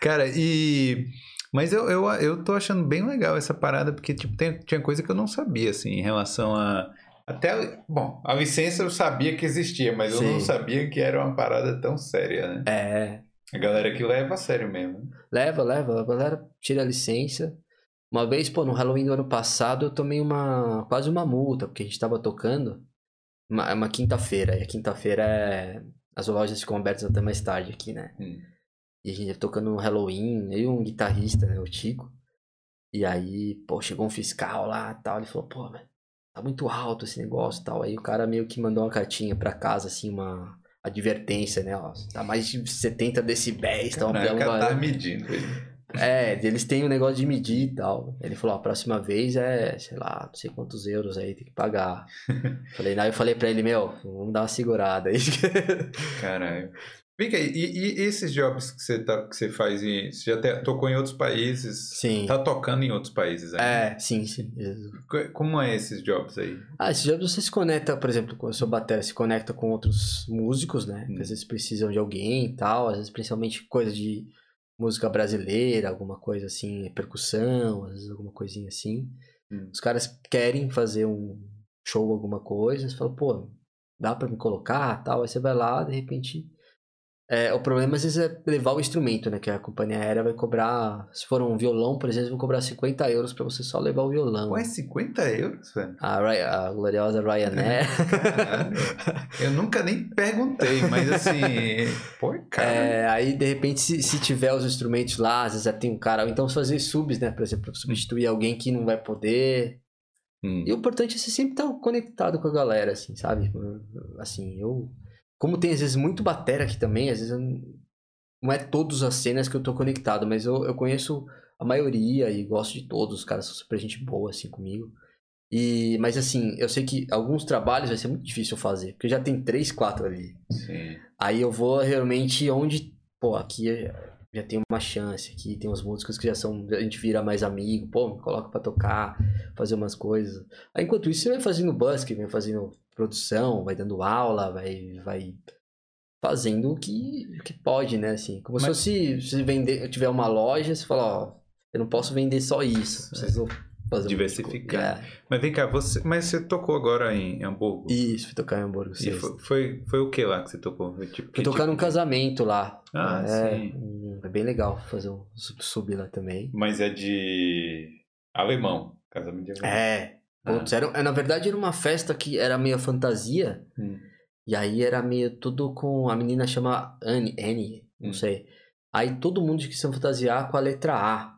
Cara, e. Mas eu, eu, eu tô achando bem legal essa parada, porque tipo, tem- tinha coisa que eu não sabia, assim, em relação a. Até. Bom, a licença eu sabia que existia, mas eu não Sim. sabia que era uma parada tão séria, né? É, A galera que leva a sério mesmo. né? leva, leva, a galera tira a licença. Uma vez, pô, no Halloween do ano passado eu tomei uma, quase uma multa, porque a gente tava tocando uma, uma quinta-feira, e a quinta-feira é, as lojas ficam abertas até mais tarde aqui, né? Hum. E a gente ia tocando no Halloween, eu e um guitarrista, né, o Tico. E aí, pô, chegou um fiscal lá e tal, ele falou, pô, mas tá muito alto esse negócio e tal. Aí o cara meio que mandou uma cartinha pra casa, assim, uma advertência, né, ó, tá mais de 70 decibéis, tá um Caraca, pelo tá medindo. É, eles têm um negócio de medir e tal. Ele falou, ó, a próxima vez é, sei lá, não sei quantos euros aí tem que pagar. [laughs] falei, aí eu falei pra ele, meu, vamos dar uma segurada aí. Caralho. Vem cá, e, e esses jobs que você, tá, que você faz, em, você já te- tocou em outros países? Sim. Tá tocando em outros países ainda? É, sim, sim. Co- Como é esses jobs aí? Ah, esses jobs você se conecta, por exemplo, com o seu batera, se conecta com outros músicos, né? Que Hum. às vezes precisam de alguém e tal, às vezes principalmente coisa de música brasileira, alguma coisa assim, percussão, às vezes alguma coisinha assim. Hum. Os caras querem fazer um show, alguma coisa, você fala, pô, dá pra me colocar tal, aí você vai lá, de repente. É, o problema às vezes é levar o instrumento, né? Que a companhia aérea vai cobrar. Se for um violão, por exemplo, vão cobrar 50 euros pra você só levar o violão. Pô, é 50 euros, velho? A, Ry- a gloriosa Ryanair. Caralho. [laughs] Eu nunca nem perguntei, mas assim. Pô, cara. É, aí, de repente, se, se tiver os instrumentos lá, às vezes já tem um cara. Ou então fazer subs, né? Por exemplo, substituir alguém que não vai poder. Hum. E o importante é você sempre estar conectado com a galera, assim, sabe? Assim, eu. Como tem às vezes muito batera aqui também, às vezes eu não, é todas as cenas que eu tô conectado, mas eu, eu conheço a maioria e gosto de todos, os caras são super gente boa, assim, comigo. E, mas assim, eu sei que alguns trabalhos vai ser muito difícil fazer, porque já tem três, quatro ali. Sim. Aí eu vou realmente onde, pô, aqui é- já tem uma chance, aqui tem uns músicos que já são, a gente vira mais amigo, pô, me coloca pra tocar, fazer umas coisas. Aí enquanto isso você vai fazendo busk, vai fazendo produção, vai dando aula, vai, vai fazendo o que, o que pode, né, assim. Como Mas- se fosse, se vender, tiver uma loja, você fala, ó, eu não posso vender só isso, preciso fazer Diversificar. Mas vem cá, você, mas você tocou agora em Hamburgo? Isso, fui tocar em Hamburgo, E foi, foi, foi o que lá que você tocou? Foi tipo, Fui tocar tipo num casamento lá. Ah, é, sim. um- é bem legal fazer um sub, sub lá também. Mas é de alemão. Casamento de alemão. É. Ah. Putz, era, é, na verdade era uma festa que era meio fantasia. Hum. E aí era meio tudo com. A menina chama Anne, Annie, não Hum. sei. Aí todo mundo quis se fantasiar com a letra A.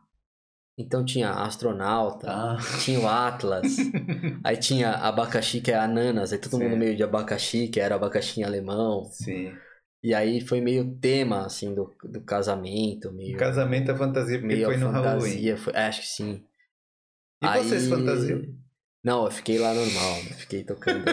Então tinha astronauta, Ah. tinha o Atlas, [laughs] aí tinha abacaxi, que é ananas, aí todo mundo meio de abacaxi, que era abacaxi em alemão. Sim. E aí foi meio tema, assim, do, do casamento, meio. Casamento é fantasia porque meio foi no Halloween. fantasia. Foi, é, acho que sim. E vocês fantasiam? Não, eu fiquei lá normal, fiquei tocando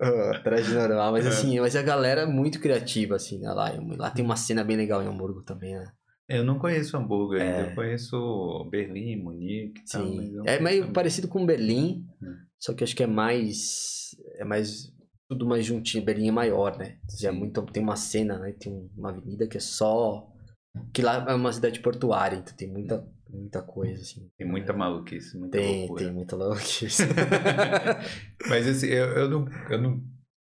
ah, [laughs] traje normal, mas É. assim, mas a galera é muito criativa, assim, né, lá, lá tem uma cena bem legal em Hamburgo também, né? Eu não conheço Hamburgo ainda. É. Eu conheço Berlim, Munique tal. Sim, é meio conheço parecido com Berlim, Hum. só que acho que é mais, é mais, tudo mais juntinho, Berlim é maior, né? Já é muito, tem uma cena, né, tem um- uma avenida que é só, que lá é uma cidade portuária, então tem muita, muita coisa, assim. Tem muita maluquice, muita Tem, loucura. tem muita louquice. [laughs] Mas assim, eu, eu, não, eu não.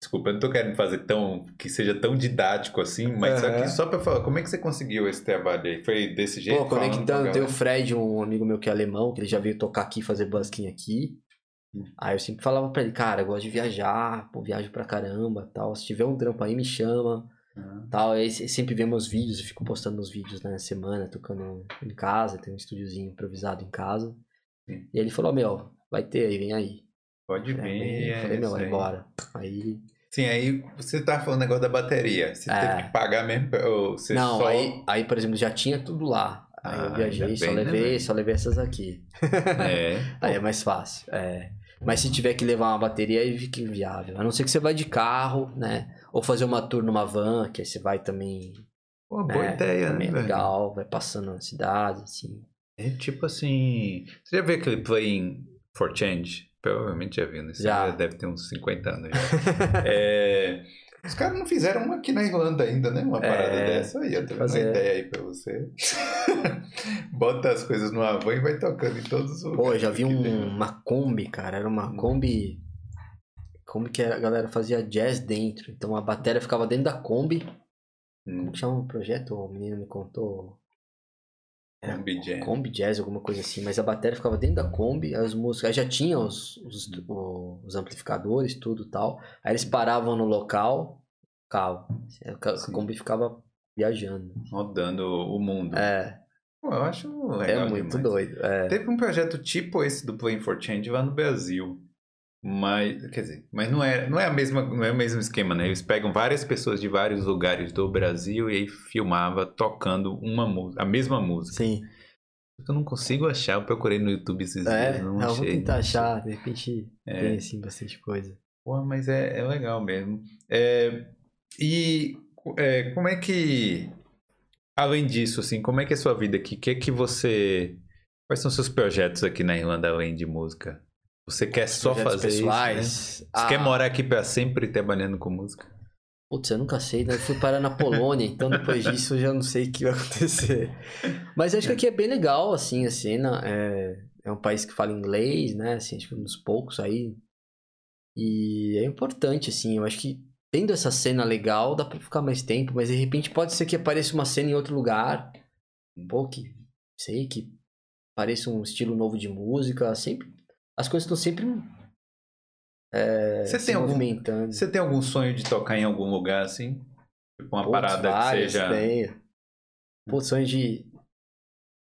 Desculpa, eu não tô querendo fazer tão. que seja tão didático assim, mas só, que, Aham. só pra falar, como é que você conseguiu esse trabalho aí? Foi desse jeito? Pô, conectando, tem o? Fred, um amigo meu que é alemão, que ele já veio tocar aqui, fazer busking aqui. Hum. Aí eu sempre falava pra ele, cara, eu gosto de viajar, pô, viajo pra caramba, tal. Se tiver um trampo aí, me chama, Ah, tal. Aí se- sempre vê meus vídeos, eu fico postando meus vídeos né, na semana, tocando em casa, tem um estúdiozinho improvisado em casa. Sim. E ele falou, meu, vai ter aí, vem aí. Pode É, vir. é falei, meu, isso vai embora. Aí Sim, aí você tá falando negócio da bateria. Você É. teve que pagar mesmo? Ou você Não, só... aí, aí, por exemplo, já tinha tudo lá. Aí Ah, eu viajei, só né, levei, só levei essas aqui. [laughs] É. Aí é mais fácil. É. Mas se tiver que levar uma bateria, aí fica inviável. A não ser que você vai de carro, né? Ou fazer uma tour numa van, que aí você vai também. Pô, boa é, ideia, também né? é velho? legal, vai passando na cidade, assim. É tipo assim. Você já viu aquele Playing for Change? Provavelmente já viu, né? Isso Já. já deve ter uns 50 anos já. [laughs] É, Os caras não fizeram uma aqui na Irlanda ainda, né? Uma parada É, dessa aí. Eu dando uma ideia aí pra você. [laughs] Bota as coisas numa van e vai tocando em todos os lugares. Pô, já vi um- uma Kombi, cara. Era uma Kombi. Kombi que a galera fazia jazz dentro. Então a bateria ficava dentro da Kombi. Hum, Como que chama o projeto? O menino me contou. Kombi Jam. Kombi Jazz, alguma coisa assim. Mas a bateria ficava dentro da Kombi, as músicas. Aí já tinha os, os, o- os amplificadores, tudo e tal. Aí eles paravam no local, carro. A Sim. Kombi ficava viajando. Rodando o mundo. É, Pô, eu acho é legal muito demais. doido. É. Teve um projeto tipo esse do Playing for Change lá no Brasil. Mas, quer dizer, mas não é, não é, a mesma, não é o mesmo esquema, né? Eles pegam várias pessoas de vários lugares do Brasil e aí filmava tocando uma música, a mesma música. Sim. Eu não consigo achar, eu procurei no YouTube esses É, dias, não eu vou achei. tentar achei. achar. De repente É. tem assim bastante coisa. Pô, mas é, é legal mesmo. É, e é, como é que, além disso, assim, como é que é a sua vida aqui? O que é que você... Quais são os seus projetos aqui na Irlanda, além de música? Você quer só fazer pessoais. isso, né? Você Ah, quer morar aqui pra sempre trabalhando com música? Putz, eu nunca sei, né? Eu fui parar na Polônia, então depois [laughs] disso eu já não sei o que vai acontecer. Mas acho que aqui é bem legal, assim, a cena. É, é um país que fala inglês, né? Assim, acho que um dos poucos aí. E é importante, assim, eu acho que tendo essa cena legal, dá pra ficar mais tempo, mas de repente pode ser que apareça uma cena em outro lugar. Pô, que sei, que pareça um estilo novo de música. Sempre. As coisas estão sempre. É, Você se tem algum- movimentando. Você tem algum sonho de tocar em algum lugar, assim? Tipo uma Putz, parada que seja... Tenho. Pô, sonho de,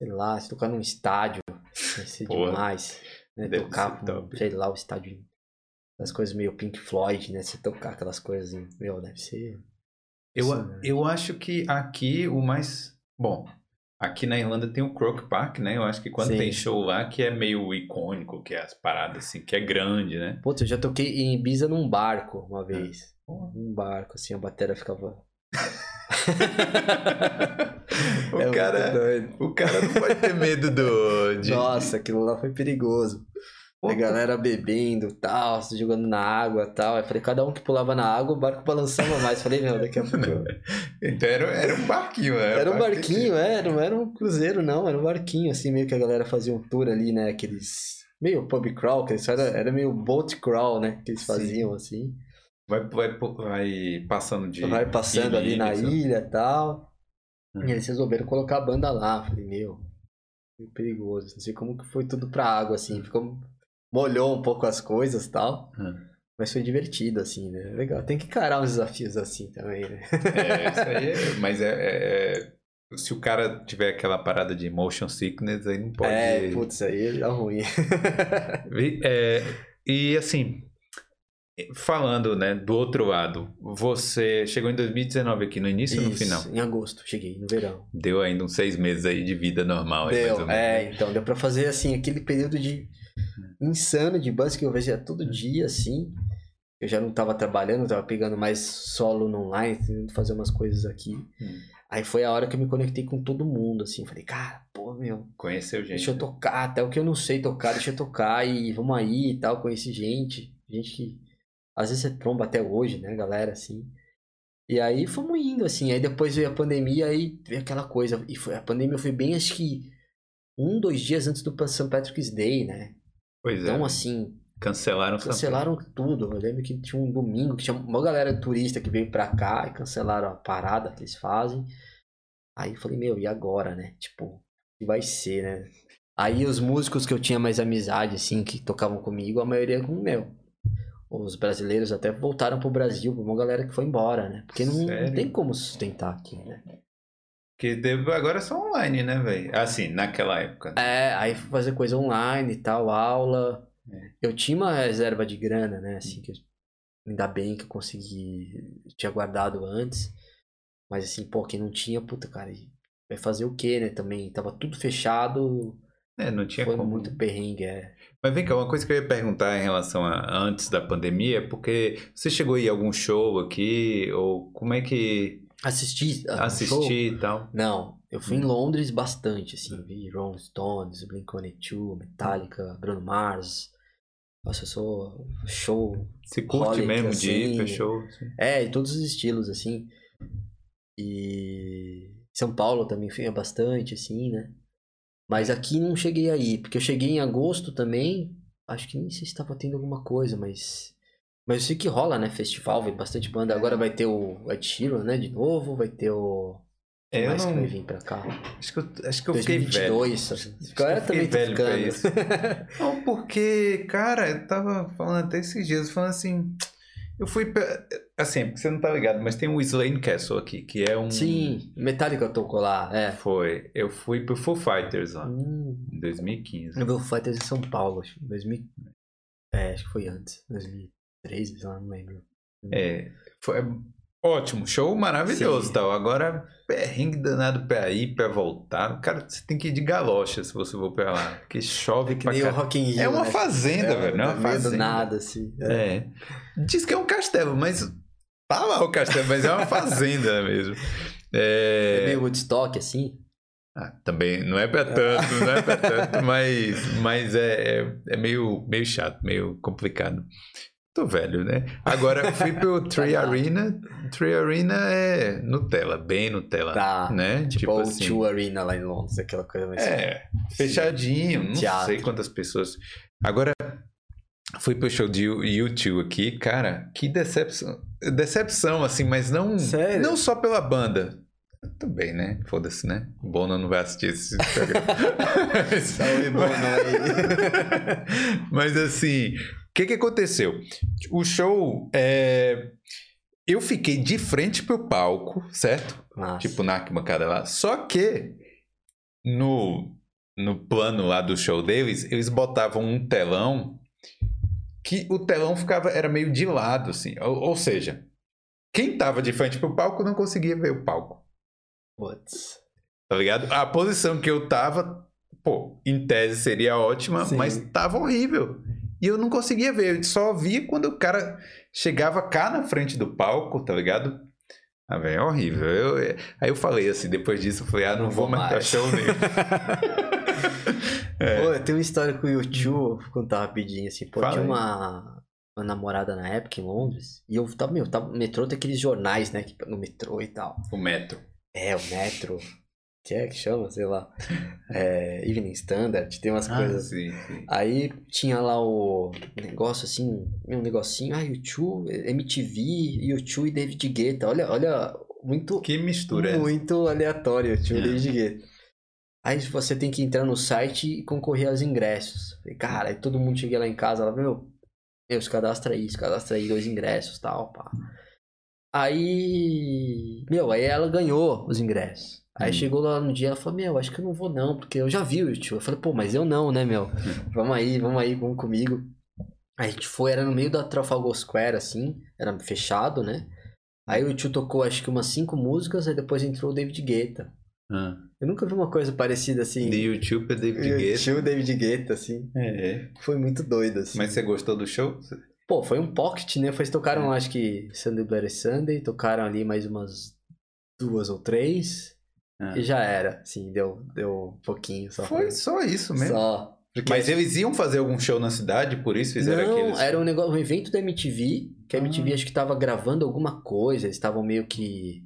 sei lá, se tocar num estádio, vai ser Porra, demais. Né? Tocar com, sei lá, o estádio, as coisas meio Pink Floyd, né? Você tocar aquelas coisas, meu, deve ser... Eu, né? eu acho que aqui o mais. Bom, aqui na Irlanda tem o Croke Park, né? Eu acho que quando Sim. tem show lá que é meio icônico, que é as paradas assim, que é grande, né? Putz, eu já toquei em Ibiza num barco É. uma vez. Um barco, assim, a bateria ficava... [laughs] o, É cara, o cara não pode ter medo do. De... Nossa, aquilo lá foi perigoso. A galera bebendo tal, se jogando na água tal. Eu falei, cada um que pulava na água, o barco balançava mais. Falei, meu, daqui a pouco. [laughs] Então era, era um barquinho, né? Era um barquinho, é, não era um cruzeiro, não, era um barquinho, assim, meio que a galera fazia um tour ali, né? Aqueles. Meio pub crawl, que eles era, era meio boat crawl, né? Que eles Sim. faziam assim. Vai, vai, vai passando de. Vai passando ali na ilha, ilha e tal. Uhum. E eles resolveram colocar a banda lá. Falei, meu, meio perigoso. Não sei como que foi tudo pra água, assim. Ficou. Molhou um pouco as coisas e tal. Hum. Mas foi divertido, assim, né? Legal. Tem que encarar uns desafios assim também, né? É, isso aí [laughs] é, mas é, é- é- Se o cara tiver aquela parada de motion sickness, aí não pode. É, putz, aí dá ruim. [laughs] É, e assim, falando, né, do outro lado, você chegou em 2019 aqui, no início ou no Isso, final? Em agosto, cheguei, no verão. Deu ainda uns seis meses aí de vida normal. aí, mais ou Deu, menos, é, então, deu pra fazer, assim, aquele período de insano de bus que eu fazia todo dia, assim. Eu já não tava trabalhando, tava pegando mais solo no online, tentando fazer umas coisas aqui. Hum. Aí foi a hora que eu me conectei com todo mundo, assim. Falei, cara, pô, meu, Conheceu gente. deixa eu tocar, até o que eu não sei tocar, deixa eu tocar e vamos aí e tal. Conheci gente, gente que às vezes você tromba até hoje, né, galera, assim. E aí fomos indo, assim. Aí depois veio a pandemia, aí veio aquela coisa. E foi, a pandemia foi bem, acho que um, dois dias antes do St. Patrick's Day, né? Pois Então, é. assim, Cancelaram São cancelaram tudo. Eu lembro que tinha um domingo que tinha uma galera turista que veio pra cá e cancelaram a parada que eles fazem. Aí eu falei, meu, e agora, né? Tipo, o que vai ser, né? Aí os músicos que eu tinha mais amizade, assim, que tocavam comigo, a maioria com meu. Os brasileiros até voltaram pro Brasil, uma galera que foi embora, né? Porque não, não tem como sustentar aqui, né? Que agora é só online, né, velho? Assim, naquela época. É, aí fui fazer coisa online e tal, aula. É. Eu tinha uma reserva de grana, né? Assim, que eu Ainda bem que eu consegui. Tinha guardado antes. Mas assim, pô, quem não tinha, puta, cara, vai fazer o quê, né? Também tava tudo fechado. É, não tinha Foi como. muito perrengue, é. Mas vem cá, uma coisa que eu ia perguntar em relação a antes da pandemia é porque você chegou a ir a algum show aqui? Ou como é que Assisti. ah, assistir e tal? Não, eu fui em Hum. Londres bastante, assim, vi Rolling Stones, Blink-182, Metallica, Bruno Mars. Nossa, eu sou show. Se curte Holic, mesmo de ir assim, pra show? assim? É, em todos os estilos, assim. E São Paulo também fui bastante, assim, né? Mas aqui não cheguei aí, porque eu cheguei em agosto também. Acho que nem sei se estava tendo alguma coisa, mas. Mas eu sei que rola, né? Festival, vem bastante banda. Agora vai ter o Ed Sheeran, né? De novo, vai ter o. É, eu mais que não- vai vir pra cá? Acho que eu, acho que eu fiquei velho. 2022. Acho que Agora eu também fiquei velho pra isso. Não, porque, cara, eu tava falando até esses dias, falando assim. Eu fui. pra- Assim, porque você não tá ligado, mas tem o Slane Castle aqui, que é um. Sim, Metallica tocou lá, é. Foi. Eu fui pro Foo Fighters lá, Hum, em 2015. eu vi o Fighters em São Paulo, acho que 2000. É, acho que foi antes, 2013, sei lá, não lembro. É, foi ótimo, show maravilhoso Sim. tal. Agora, perrengue danado pra ir, pra voltar. Cara, você tem que ir de galocha se você for pra lá, porque chove Que pra nem o. Rock in Rio, É uma né? fazenda, É, velho, não é uma do fazenda. nada, assim. É. É. Diz que é um castelo, mas tá lá o castelo, mas é uma fazenda [laughs] mesmo. É É... meio Woodstock, assim. Ah, também não é pra tanto, não é pra tanto, [laughs] mas, mas é, é, é meio, meio chato, meio complicado. Tô velho, né? Agora eu fui pro [laughs] Tree Tá. Arena. Tree Arena é Nutella, bem Nutella, Tá. né? Tipo, o Two Arena lá em Londres, aquela coisa mais. É, fechadinho, não Teatro. sei quantas pessoas. Agora, fui pro show de U2 aqui, cara, que decepção. Decepção, assim, mas não, Sério? não só pela banda. Também, né? Foda-se, né? O Bono não vai assistir esse [laughs] programa. Salve, Bono aí. [laughs] Mas assim, que que aconteceu? O show, é... eu fiquei de frente pro palco, certo? Massa. Tipo, na arquibancada lá. Só que no, no plano lá do show deles, eles botavam um telão que o telão ficava, era meio de lado, assim. Ou, ou seja, quem tava de frente pro palco não conseguia ver o palco, Putz. tá ligado? A posição que eu tava, pô, em tese seria ótima, Sim. mas tava horrível. E eu não conseguia ver, eu só via quando o cara chegava cá na frente do palco, tá ligado? Ah, velho, é horrível. Eu, eu- aí eu falei assim, depois disso, eu falei, ah, não, Não vou vou mais mais. show nele. [laughs] É. Pô, eu tenho uma história com o YouTube, vou contar rapidinho, assim. Pô, Fala tinha aí. uma, uma namorada na época em Londres, e eu tava, meu, tava, metrô tem aqueles jornais, né, no metrô e tal. o metro. É, o metro, que é que chama, sei lá. [laughs] É, Evening Standard, tem umas coisas sim, sim. Aí tinha lá o negócio assim, um negocinho, ah, YouTube, MTV, YouTube e David Guetta. Olha, olha, muito, Que mistura é essa? muito aleatório, YouTube e É. David Guetta. Aí você tem que entrar no site e concorrer aos ingressos. Falei, cara, aí todo mundo chega lá em casa, ela, meu, meu, se cadastra aí, se cadastra aí, dois ingressos tal, pá. Aí, meu, aí ela ganhou os ingressos. Aí Hum. chegou lá no dia, ela falou, meu, acho que eu não vou não, porque eu já vi o YouTube. Eu falei, pô, mas eu não, né, meu? Vamos aí, vamos aí, vamos comigo. Aí a gente foi, era no meio da Trafalgar Square, assim, era fechado, né? Aí o tio tocou acho que umas cinco músicas, aí depois entrou o David Guetta. Ah, Eu nunca vi uma coisa parecida assim. de YouTube é David Guetta. tio David Guetta, assim. É, é. Foi muito doido, assim. Mas você gostou do show? Pô, foi um pocket, né? Foi, tocaram, acho que Sunday Bloody Sunday, tocaram ali mais umas duas ou três. Ah. E já era, assim, deu, deu um pouquinho só. Foi só isso mesmo. Só. Porque Mas eles iam fazer algum show na cidade, por isso fizeram Não, aqueles... era um negócio, um evento da MTV, que a MTV Ah. acho que tava gravando alguma coisa, eles estavam meio que.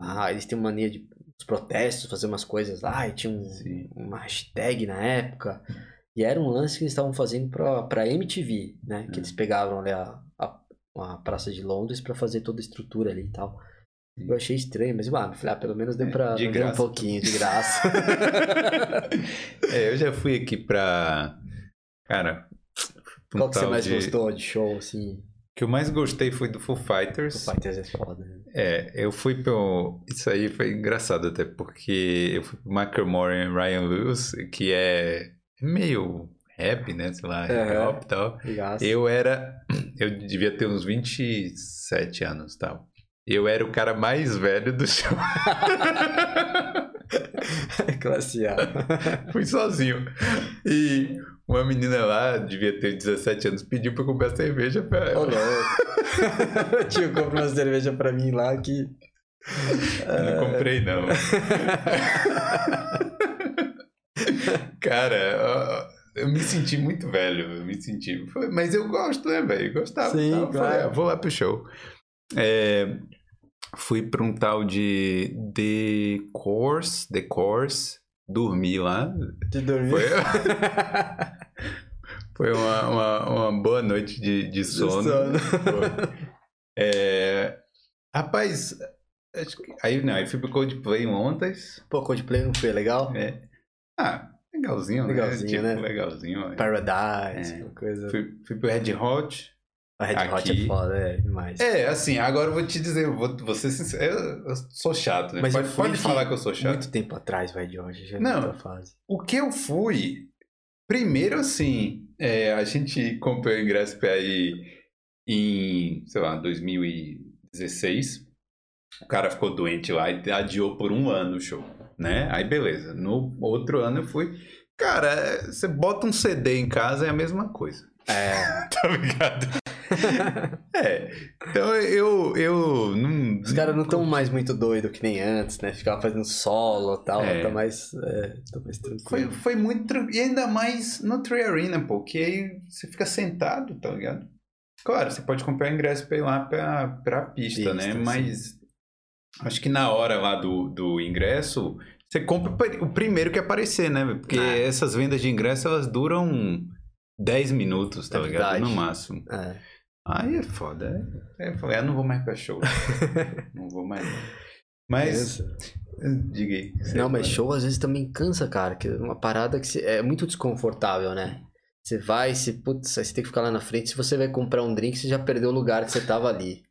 Ah, eles têm mania de os protestos, fazer umas coisas lá, e tinha um, Sim. uma hashtag na época. E era um lance que eles estavam fazendo pra, pra MTV, né? Que Ah. eles pegavam ali a, a, a Praça de Londres pra fazer toda a estrutura ali e tal. Eu achei estranho, mas ah, falei, ah, pelo menos deu É, pra de ver um graça. pouquinho de graça. [laughs] É, eu já fui aqui pra... Cara... um Qual que você mais de- gostou de show, assim? O que eu mais gostei foi do Foo Fighters. O Fighters é foda, né? É, eu fui pro. Isso aí foi engraçado até, porque eu fui pro Macklemore e Ryan Lewis, que é meio rap, né? Sei lá, hip Aham. hop e tal. Ligaço. Eu era. [clears throat] Eu devia ter uns 27 anos e tal. Eu era o cara mais velho do show. [laughs] Classe A. [laughs] Fui sozinho. E uma menina lá, devia ter 17 anos, pediu pra eu comprar cerveja pra ela. louco. [laughs] Tio, compra uma cerveja pra mim lá que. Eu não comprei, não. Cara, eu me senti muito velho. Eu me senti. Mas eu gosto, né, velho? Gostava. Sim, Então, eu falei, claro. ah, vou lá pro show. É, fui pra um tal de The Course, The Course, dormi lá. De dormir. Foi, [laughs] foi uma, uma, uma boa noite de, de sono. sono. Foi. É, rapaz, que- aí não, aí fui pro Coldplay ontem. Pô, Coldplay não foi legal? É. Ah, legalzinho, Legalzinho, né? Tipo, né? legalzinho. é. Paradise, É. coisa. Fui, fui pro Red Hot. A Red Hot aqui. é foda, é demais. É, assim, agora eu vou te dizer, eu vou, vou ser sincero, eu, eu sou chato, né? Mas pode pode de- falar que eu sou chato. Muito tempo atrás, vai de hoje, já é Não. fase. O que eu fui, primeiro assim, é, a gente comprou o ingresso pra ir em, sei lá, 2016. O cara ficou doente lá e adiou por um ano o show, né? Aí beleza. No outro ano eu fui. Cara, é, você bota um CD em casa é a mesma coisa. É. [laughs] Tá ligado? [laughs] é. Então eu, eu não. Os caras não estão mais muito doidos que nem antes, né? Ficava fazendo solo e tal. É. Tá mais. É, tá mais Foi, tranquilo. foi muito tranquilo. E ainda mais no Tree Arena, pô, que aí você fica sentado, tá ligado? Claro, você pode comprar ingresso pra ir lá pra, pra pista, Pista, né? sim. Mas acho que na hora lá do, do ingresso, você compra o pri- o primeiro que aparecer, né? Porque É. essas vendas de ingresso, elas duram 10 minutos, tá É ligado? verdade. No máximo. É. Aí é foda. Aí eu falei, ah, não vou mais pra show. [laughs] não vou mais. Mas, Pensa. diga aí. Não, mas show às vezes também cansa, cara. Que é uma parada que é muito desconfortável, né? Você vai, você, putz, aí você tem que ficar lá na frente. Se você vai comprar um drink, você já perdeu o lugar que você tava ali.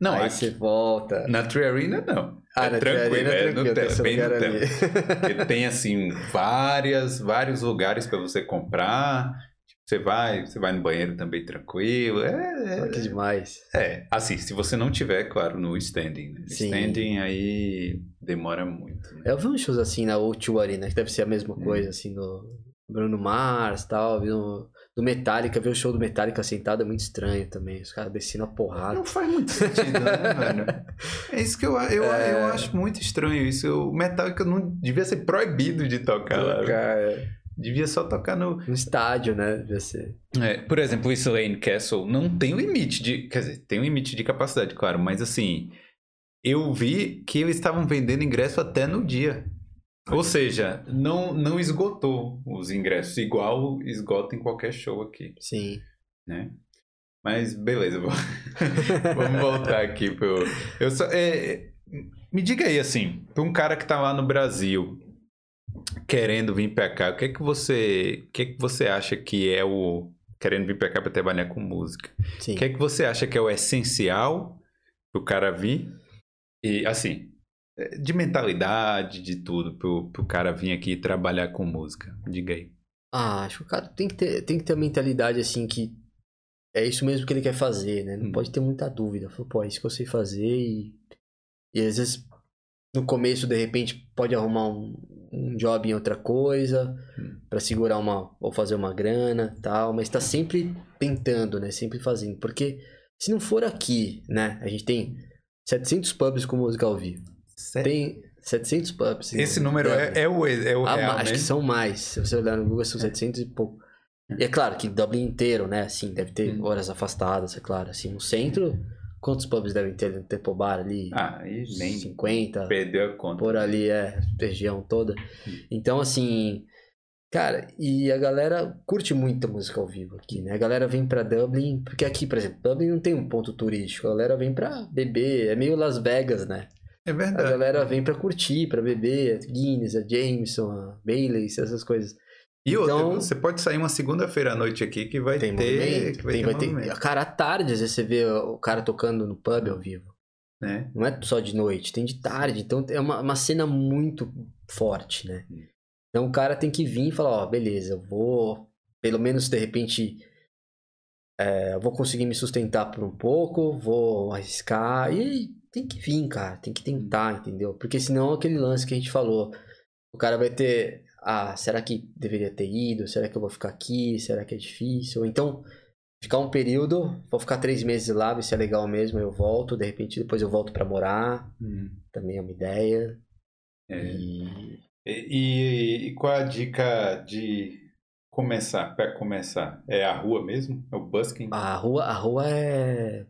Não, aí aqui- você volta. na Tree Arena não. Ah, é na tranquilo, Arena é, é no tranquilo, seu bem no tempo. tem assim várias, vários lugares pra você comprar. Você vai, você vai no banheiro também tranquilo. É, Que é, demais. é, assim, se você não tiver, claro, no standing. Né? Sim. Standing aí demora muito. Né? Eu vi uns shows assim na O2 Arena, que deve ser a mesma Hum. coisa, assim, no Bruno Mars e tal. Vi no, do Metallica, ver o show do Metallica sentado é muito estranho também. Os caras descendo a porrada. Não faz muito sentido, né, [laughs] velho? É isso que eu, eu, É. eu acho muito estranho isso. O Metallica não devia ser proibido de tocar lá. Cara, Devia só tocar no, no estádio, né? Devia ser. É, por exemplo, o Slane Castle não tem limite de. Quer dizer, tem um limite de capacidade, claro, mas assim. Eu vi que eles estavam vendendo ingresso até no dia. Ou seja, não, não esgotou os ingressos, igual esgota em qualquer show aqui, Sim. né? Mas beleza, vou- [laughs] vamos voltar aqui pro. Eu só, é, me diga aí, assim, para um cara que tá lá no Brasil querendo vir pra cá, o que é que você, o que é que você acha que é o querendo vir pra cá pra trabalhar com música? Sim. O que é que você acha que é o essencial pro cara vir? E assim, é, de mentalidade, de tudo, pro, pro cara vir aqui trabalhar com música. Diga aí. Ah, acho que o cara tem que ter, tem que ter a mentalidade assim que é isso mesmo que ele quer fazer, né? Não Hum. pode ter muita dúvida. Falou, pô, é isso que eu sei fazer e. E às vezes no começo, de repente, pode arrumar um, um job em outra coisa Hum. pra segurar uma. ou fazer uma grana tal, mas tá sempre tentando, né? Sempre fazendo. Porque se não for aqui, né? A gente tem 700 pubs com música ao vivo. Tem 700 pubs. Esse número é, é o, é o Ah, real, acho que mesmo? são mais. Se você olhar no Google, são 700 e pouco. E é claro que Dublin inteiro, né? Assim, deve ter Hum. horas afastadas, é claro. Assim, no centro, quantos pubs devem ter no Temple Bar ali? Ah, aí nem 50, perdeu a conta. por ali, é, região toda. Então, assim, cara, e a galera curte muito a música ao vivo aqui, né? A galera vem pra Dublin, porque aqui, por exemplo, Dublin não tem um ponto turístico. A galera vem pra beber, é meio Las Vegas, né? É A verdade. galera vem pra curtir, pra beber, a Guinness, a Jameson, a Baileys, essas coisas. E outra, Então- você pode sair uma segunda-feira à noite aqui que vai Tem ter. movimento, Que vai tem, ter vai ter, movimento, cara, à tarde, às vezes você vê o cara tocando no pub ao vivo. né? Não é só de noite, tem de tarde. Então é uma, uma cena muito forte, né? Então o cara tem que vir e falar, ó, beleza, eu vou pelo menos de repente é, eu vou conseguir me sustentar por um pouco, vou arriscar e tem que vir, cara, tem que tentar, entendeu? Porque senão aquele lance que a gente falou, o cara vai ter, ah, será que deveria ter ido? Será que eu vou ficar aqui? Será que é difícil? Ou então ficar um período, vou ficar três meses lá, ver se é legal mesmo, eu volto, de repente depois eu volto para morar, Hum. também é uma ideia. É. E E, e- e qual a dica de começar, para começar? É a rua mesmo? É o busking? a rua, a rua é,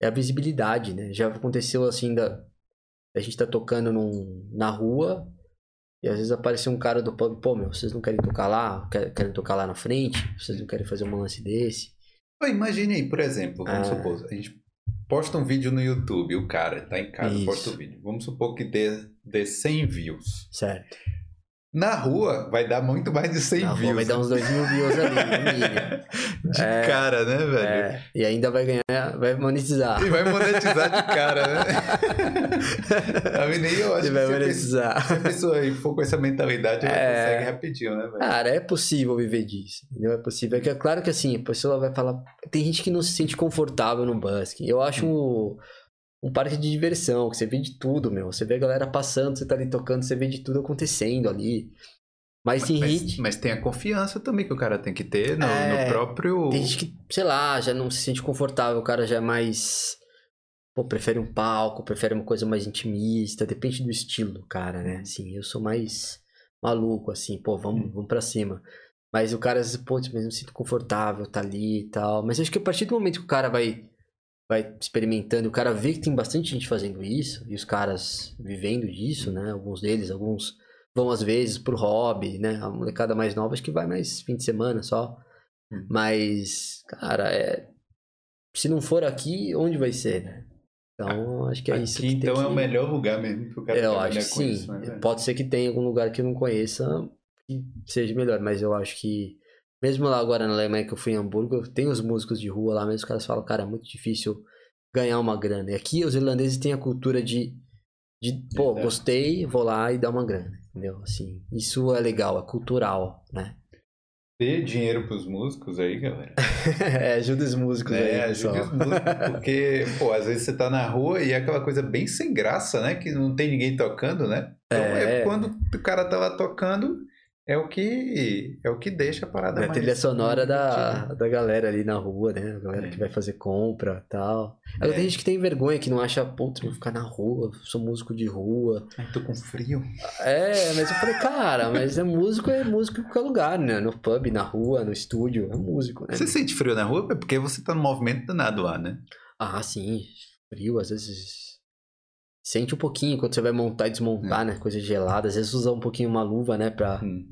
é a visibilidade, né? Já aconteceu assim da a gente tá tocando num, na rua e às vezes aparece um cara do pub, pô, meu, vocês não querem tocar lá? Quer- Querem tocar lá na frente? Vocês não querem fazer um lance desse? Imagine aí, por exemplo, vamos Ah. supor, a gente posta um vídeo no YouTube, o cara tá em casa, Isso. posta o vídeo. Vamos supor que dê, dê 100 views. Certo. Na rua vai dar muito mais de 100 Na rua views. vai dar uns dois mil views ali, no [laughs] mínimo. De É. cara, né, velho? É, e ainda vai ganhar, vai monetizar. E vai monetizar de cara, né? [laughs] Eu acho E que vai se a, pessoa, monetizar. se a pessoa aí for com essa mentalidade, ela É. consegue rapidinho, né, velho? Cara, é possível viver disso, entendeu? É possível. É que é claro que assim, a pessoa vai falar. Tem gente que não se sente confortável no busking. Eu acho um, um parque de diversão, que você vê de tudo, meu. Você vê a galera passando, você tá ali tocando, você vê de tudo acontecendo ali. Mas tem mas, hit. mas tem a confiança também que o cara tem que ter no, É, no próprio. Tem gente que, sei lá, já não se sente confortável, o cara já é mais. Pô, prefere um palco, prefere uma coisa mais intimista, depende do estilo do cara, né? Assim, eu sou mais maluco, assim, pô, vamos, vamos pra cima. Mas o cara, às vezes, pô, mas não me sinto confortável, tá ali e tal. Mas acho que a partir do momento que o cara vai, vai experimentando, o cara vê que tem bastante gente fazendo isso, e os caras vivendo disso, né? Alguns deles, alguns vão às vezes pro hobby, né? A molecada mais nova acho que vai mais fim de semana só. Hum. Mas, cara, é. Se não for aqui, onde vai ser, né? Então, acho que é Aqui, isso. que então tem é o que... melhor lugar mesmo pro cara Eu acho que sim. isso, né? Pode ser que tenha algum lugar que eu não conheça que seja melhor, mas eu acho que. Mesmo lá agora na Alemanha que eu fui em Hamburgo, tem os músicos de rua lá, mas os caras falam, cara, é muito difícil ganhar uma grana. E aqui os irlandeses têm a cultura de, de pô, Verdade. gostei, vou lá e dar uma grana, entendeu? Assim, isso é legal, é cultural, né? Dê dinheiro pros músicos aí, galera. [laughs] é, ajuda os músicos É, aí, pessoal. ajude os músicos, porque, pô, às vezes você tá na rua e é aquela coisa bem sem graça, né? Que não tem ninguém tocando, né? Então é, É. quando o cara tá lá tocando, é o que é o que deixa a parada É a trilha sonora da, da galera ali na rua, né? A galera É. que vai fazer compra e tal. Agora É. tem gente que tem vergonha, que não acha, putz, vou ficar na rua, sou músico de rua. Ai, tô com frio. É, mas eu falei, cara, mas é músico, é músico em qualquer lugar, né? No pub, na rua, no estúdio, é músico, né? Você sente frio na rua? É porque você tá no movimento danado lá, né? Ah, sim, frio, às vezes. Sente um pouquinho quando você vai montar e desmontar, né? Coisa gelada. Às vezes usa um pouquinho uma luva, né? Pra, Hum.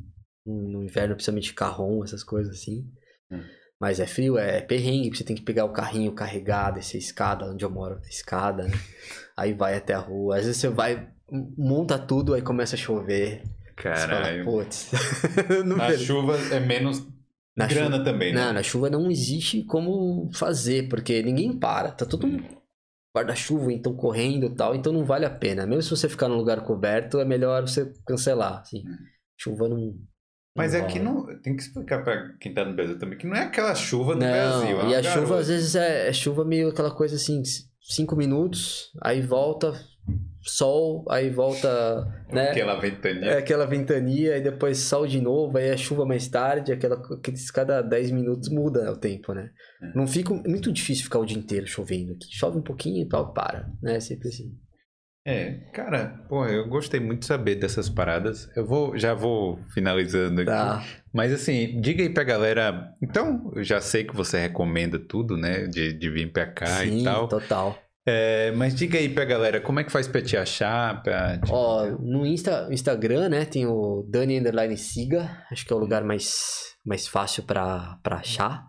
No inverno, principalmente carrom, essas coisas assim. Hum. Mas é frio, é perrengue, você tem que pegar o carrinho, carregar, descer a escada, onde eu moro, a escada, né? [laughs] Aí vai até a rua. Às vezes você vai, monta tudo, aí começa a chover. Fala, Caralho. putz. [laughs] Na [laughs] chuva é menos Na grana também, né? Não, na chuva não existe como fazer, porque ninguém para. Tá todo mundo guarda-chuva, então correndo e tal, então não vale a pena. Mesmo se você ficar num lugar coberto, é melhor você cancelar, assim. Chuva não. Mas não aqui não. Tem que explicar pra quem tá no Brasil também que não é aquela chuva do Não, Brasil. é e a chuva garoa. às vezes é, é chuva meio aquela coisa assim, cinco minutos, aí volta sol, aí volta, né? Aquela ventania. É aquela ventania, e depois sol de novo, aí é chuva mais tarde, aquela, cada 10 minutos muda o tempo, né? É. Não fica, é muito difícil ficar o dia inteiro chovendo aqui. Chove um pouquinho e tal, para, né? Sempre assim. É, cara, pô, eu gostei muito de saber dessas paradas. Eu vou, já vou finalizando aqui. Tá. Mas assim, diga aí pra galera. Então, eu já sei que você recomenda tudo, né? De, de vir pra cá Sim, e tal. total. É, mas diga aí pra galera, como é que faz pra te achar? Pra te- Ó, no Insta, Instagram, né, tem o Dani Underline Siga, acho que é o lugar mais, mais fácil pra, pra achar.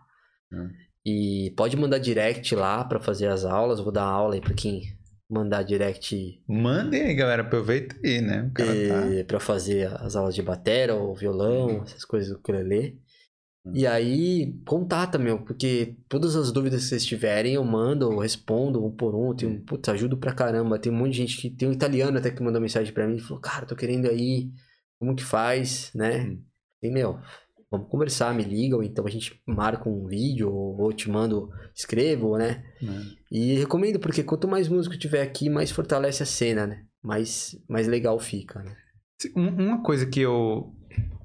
Hum. E pode mandar direct lá pra fazer as aulas, vou dar aula aí pra quem mandar direct Mandem aí, galera. Aproveita aí, né? O cara tá. eh, pra fazer as aulas de batera ou violão, essas coisas do ukulele. Hum. E aí, contata, meu, porque todas as dúvidas que vocês tiverem, eu mando, eu respondo um por um. Tem, um- putz, ajudo pra caramba. Tem um monte de gente que. Tem um italiano até que mandou mensagem pra mim e falou: Cara, tô querendo aí, como que faz, né? Hum. E, meu, vamos conversar, me ligam, então a gente marca um vídeo, ou te mando, escrevo, né? E recomendo, porque quanto mais músico tiver aqui, mais fortalece a cena, né? Mais, mais legal fica, né? Uma coisa que eu.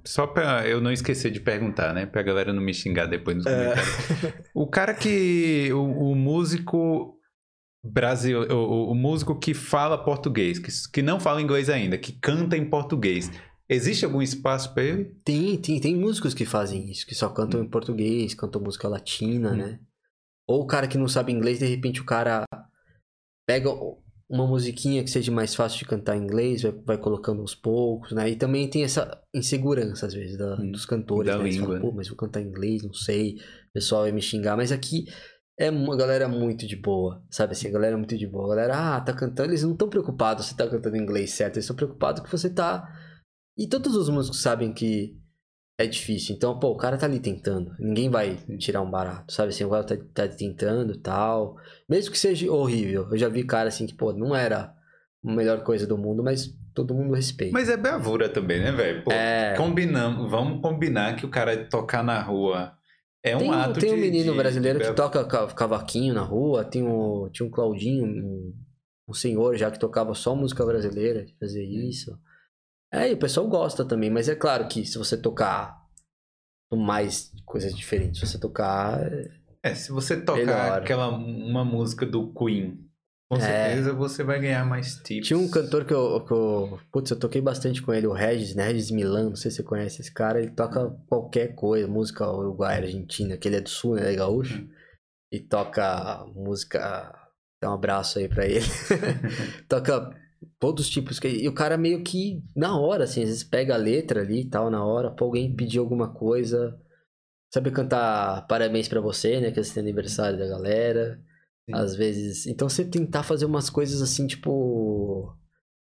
Só pra eu não esquecer de perguntar, né? Pra galera não me xingar depois nos comentários. É. [laughs] O cara que. O, o músico. Brasil, o, o, músico que fala português, que, que não fala inglês ainda, que canta em português. Existe algum espaço para ele? Tem, tem, tem músicos que fazem isso, que só cantam hum. em português, cantam música latina, hum. né? Ou o cara que não sabe inglês, de repente o cara pega uma musiquinha que seja mais fácil de cantar em inglês, vai, vai colocando aos poucos, né? E também tem essa insegurança, às vezes, da, hum. dos cantores, da né? língua. Pô, mas vou cantar em inglês, não sei, o pessoal vai me xingar. Mas aqui é uma galera muito de boa, sabe assim? A galera é muito de boa. A galera, ah, tá cantando, eles não estão preocupados se tá cantando em inglês certo, eles estão preocupados que você tá e todos os músicos sabem que é difícil. Então, pô, o cara tá ali tentando. Ninguém vai tirar um barato, sabe? Assim, o cara tá, tá tentando tal. Mesmo que seja horrível. Eu já vi cara assim que, pô, não era a melhor coisa do mundo, mas todo mundo respeita. Mas é bravura também, né, velho? É... Combinamos, vamos combinar que o cara tocar na rua é um tem, ato Tem um menino de, brasileiro de... que toca cavaquinho na rua, tem o, tinha um Claudinho, um, um senhor já que tocava só música brasileira, fazia hum. isso. É, e o pessoal gosta também, mas é claro que se você tocar mais coisas diferentes, se você tocar. É, se você tocar melhor. aquela uma música do Queen, com é. certeza você vai ganhar mais tips. Tinha um cantor que eu, que eu. Putz, eu toquei bastante com ele, o Regis, né? Regis Milan, não sei se você conhece esse cara, ele toca qualquer coisa, música uruguaia, argentina, que ele é do sul, né? Ele é gaúcho. Uhum. E toca música. Dá um abraço aí pra ele. [laughs] toca todos os tipos. Que... E o cara meio que, na hora, assim, às vezes pega a letra ali e tal, na hora, pra alguém pedir alguma coisa. Sabe cantar parabéns para você, né? Que é aniversário da galera. Sim. Às vezes. Então você tentar fazer umas coisas assim, tipo.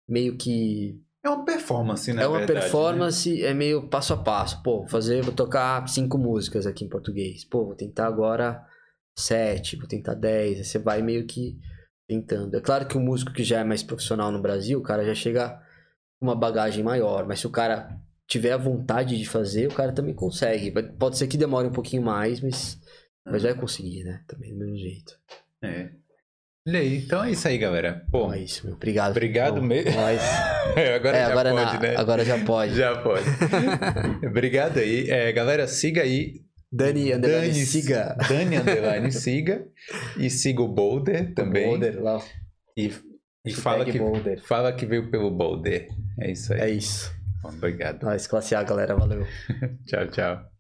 Meio que. É uma performance, né? É uma verdade, performance, né? é meio passo a passo. Pô, vou fazer, vou tocar cinco músicas aqui em português. Pô, vou tentar agora sete, vou tentar dez. Aí você vai meio que tentando. É claro que o músico que já é mais profissional no Brasil, o cara já chega com uma bagagem maior, mas se o cara tiver a vontade de fazer, o cara também consegue. Pode ser que demore um pouquinho mais, mas, mas vai conseguir, né? Também do mesmo jeito. É. Então é isso aí, galera. Pô, é isso, meu. Obrigado. Obrigado mesmo. Mas... [laughs] é, agora é, já agora pode, na... né? Agora já pode. [laughs] já pode. [laughs] Obrigado aí. É, galera, siga aí Dani Underline Dani, siga. [laughs] Dani Underline siga. E siga o Boulder também. Boulder, lá. E, e fala, que, Boulder. fala que veio pelo Boulder. É isso aí. É isso. Obrigado. Nós, classe A, galera. Valeu. [laughs] tchau, tchau.